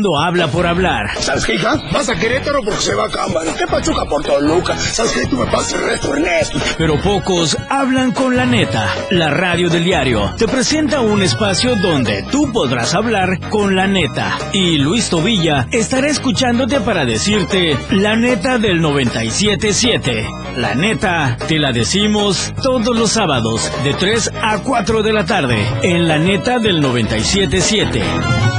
Mundo habla por hablar.
¿Sabes qué, hija? Vas a Querétaro porque se va a Cámara. ¿Qué pachuca por Toluca? ¿Sabes qué? Tú me pasas el resto, Ernesto.
Pero pocos hablan con la neta. La radio del diario te presenta un espacio donde tú podrás hablar con la neta. Y Luis Tobilla estará escuchándote para decirte la neta del 977. La neta te la decimos todos los sábados de 3 a 4 de la tarde en la neta del 977.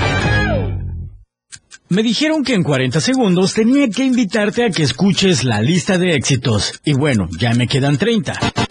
Me dijeron que en 40 segundos tenía que invitarte a que escuches la lista de éxitos. Y bueno, ya me quedan 30.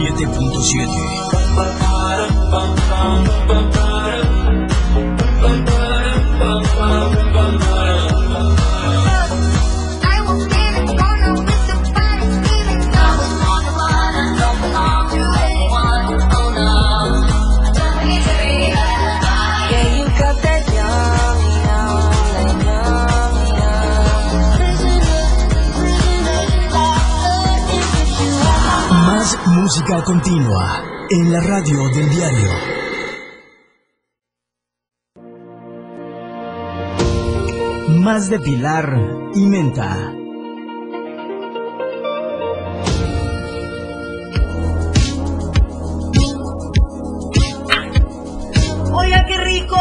97.7.
música continua en la radio del diario. Más de Pilar y Menta.
Oiga, qué rico.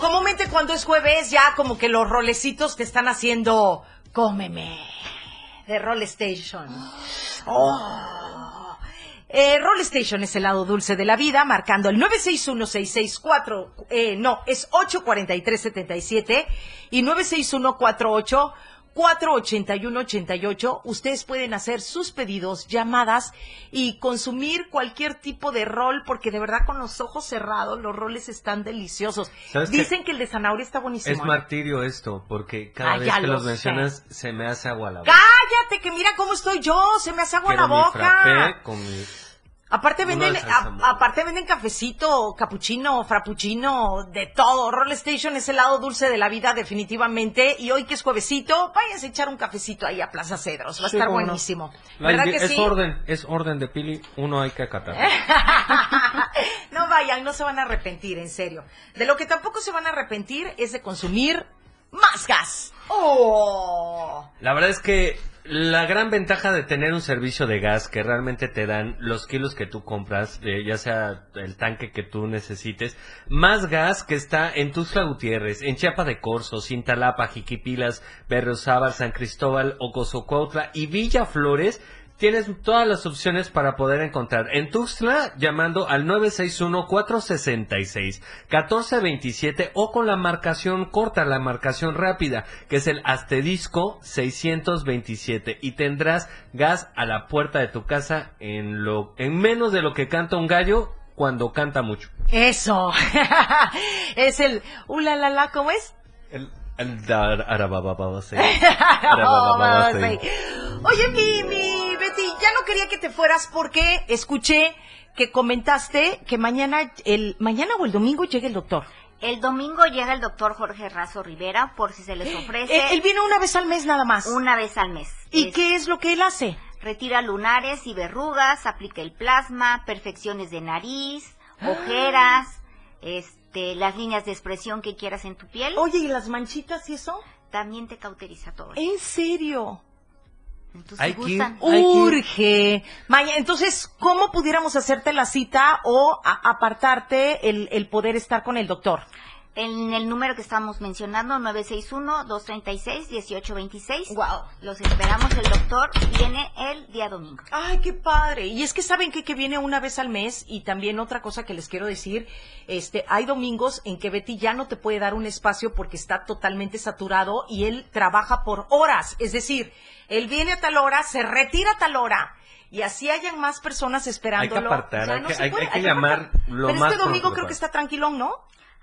Comúnmente cuando es jueves ya como que los rolecitos te están haciendo cómeme de Roll Station. Oh. Eh, Roll Station es el lado dulce de la vida, marcando el 961-664, eh, no, es 843-77 y 961-48. 481-88, ustedes pueden hacer sus pedidos, llamadas y consumir cualquier tipo de rol, porque de verdad con los ojos cerrados los roles están deliciosos. Dicen que el de zanahoria está buenísimo.
Es
¿eh?
martirio esto, porque cada
Ah,
vez que
lo
los
sé.
mencionas se me hace agua la boca.
Cállate, que mira cómo estoy yo, se me hace agua
Quiero
la
mi
boca.
frappé con mi...
Aparte venden, a- aparte venden cafecito, capuchino, frappuccino, de todo. Roll Station es el lado dulce de la vida definitivamente. Y hoy que es juevesito, váyanse a echar un cafecito ahí a Plaza Cedros. Va a
Sí,
estar
no.
buenísimo.
La
¿Verdad que
es
sí?
orden, es orden de Pili, uno hay que acatar.
no vayan, no se van a arrepentir, en serio. De lo que tampoco se van a arrepentir es de consumir más gas. ¡Oh!
La verdad es que la gran ventaja de tener un servicio de gas que realmente te dan los kilos que tú compras, eh, ya sea el tanque que tú necesites, más gas que está en Tuxtla Gutiérrez, en Chiapa de Corzo, Cintalapa, Jiquipilas, Berriozábal, San Cristóbal, Ocosocuautla y Villa Flores, Tienes todas las opciones para poder encontrar en Tuxtla llamando al 961-466-1427 o con la marcación corta, la marcación rápida, que es el asterisco 627 y tendrás gas a la puerta de tu casa en lo en menos de lo que canta un gallo cuando canta mucho.
Eso. es el, uh, la, la, la, ¿cómo es?
El, el dar- Arabababase.
Oye, mi, mi no quería que te fueras porque escuché que comentaste que mañana, el, mañana o el domingo llega el doctor.
El domingo llega el doctor Jorge Razo Rivera por si se les ofrece.
Eh, él viene una vez al mes nada más.
Una vez al mes.
¿Y
Es-
qué es lo que él hace?
Retira lunares y verrugas, aplica el plasma, perfecciones de nariz, ojeras, este, las líneas de expresión que quieras en tu piel.
Oye, ¿y las manchitas y eso?
También te cauteriza todo.
¿En serio?
Entonces,
Hay que ir-
Urge. Maya, entonces, ¿cómo pudiéramos hacerte la cita o a- apartarte el, el poder estar con el doctor?
En el número que estamos mencionando, 961-236-1826.
Wow.
Los esperamos, el doctor viene el día domingo.
Ay, qué padre. Y es que saben que, que viene una vez al mes y también otra cosa que les quiero decir, este, hay domingos en que Betty ya no te puede dar un espacio porque está totalmente saturado y él trabaja por horas. Es decir, él viene a tal hora, se retira a tal hora. Y así hayan más personas esperándolo.
Hay que apartar,
Ya
hay
no
que-
se
hay- hay que llamar lo
Pero
más
este domingo
pronto
creo
que
que está tranquilón, ¿no?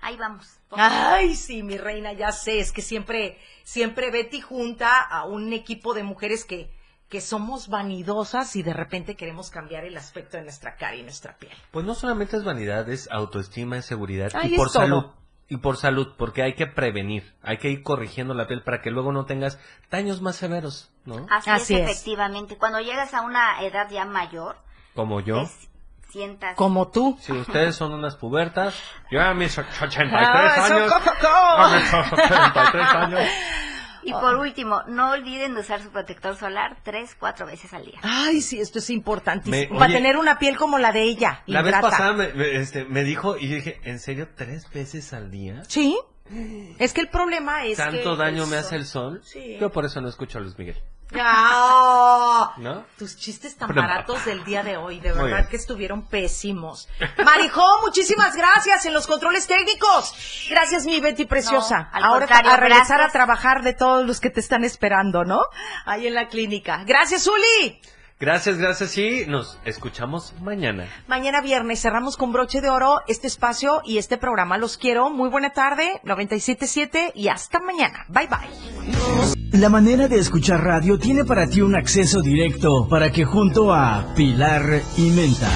Ahí vamos.
Ay, sí, mi reina, ya sé, es que siempre, siempre Betty junta a un equipo de mujeres que, que somos vanidosas y de repente queremos cambiar el aspecto de nuestra cara y nuestra piel.
Pues no solamente es vanidad, es autoestima, es seguridad
Ay,
y por
todo.
salud. Y por salud, porque hay que prevenir, hay que ir corrigiendo la piel para que luego no tengas daños más severos, ¿no?
Así,
Así
es,
es.
efectivamente. Cuando llegas a una edad ya mayor,
Como yo.
Sientas...
Como tú.
Si ustedes son unas pubertas, yo a mis 83
Ah,
años, a mis 83 años,
Y por último, no olviden de usar su protector solar tres, cuatro veces al día.
Ay, sí, esto es importantísimo.
Me-
Para
oye,
tener una piel como la de ella.
La vez pasada me, me- este, me dijo y yo dije, ¿en serio tres veces al día?
Sí. Es que el problema es que...
¿Tanto daño me hace el sol?
Sí.
Yo por eso no escucho a Luis Miguel.
Ah,
¿No?
Tus chistes tan
Pero-
baratos del día de hoy, de verdad que estuvieron pésimos. Marijó, muchísimas gracias en los controles técnicos. Gracias, mi Betty preciosa.
No,
Ahora a regresar
gracias.
a trabajar de todos los que te están esperando, ¿no? Ahí en la clínica. Gracias, Uli.
Gracias, gracias y nos escuchamos mañana.
Mañana viernes cerramos con broche de oro este espacio y este programa. Los quiero. Muy buena tarde, 97.7 y hasta mañana. Bye bye.
La manera de escuchar radio tiene para ti un acceso directo para que junto a Pilar y Menta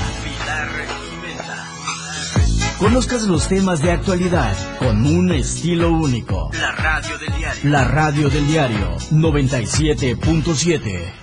conozcas los temas de actualidad con un estilo único.
La radio del diario.
La radio del diario 97.7.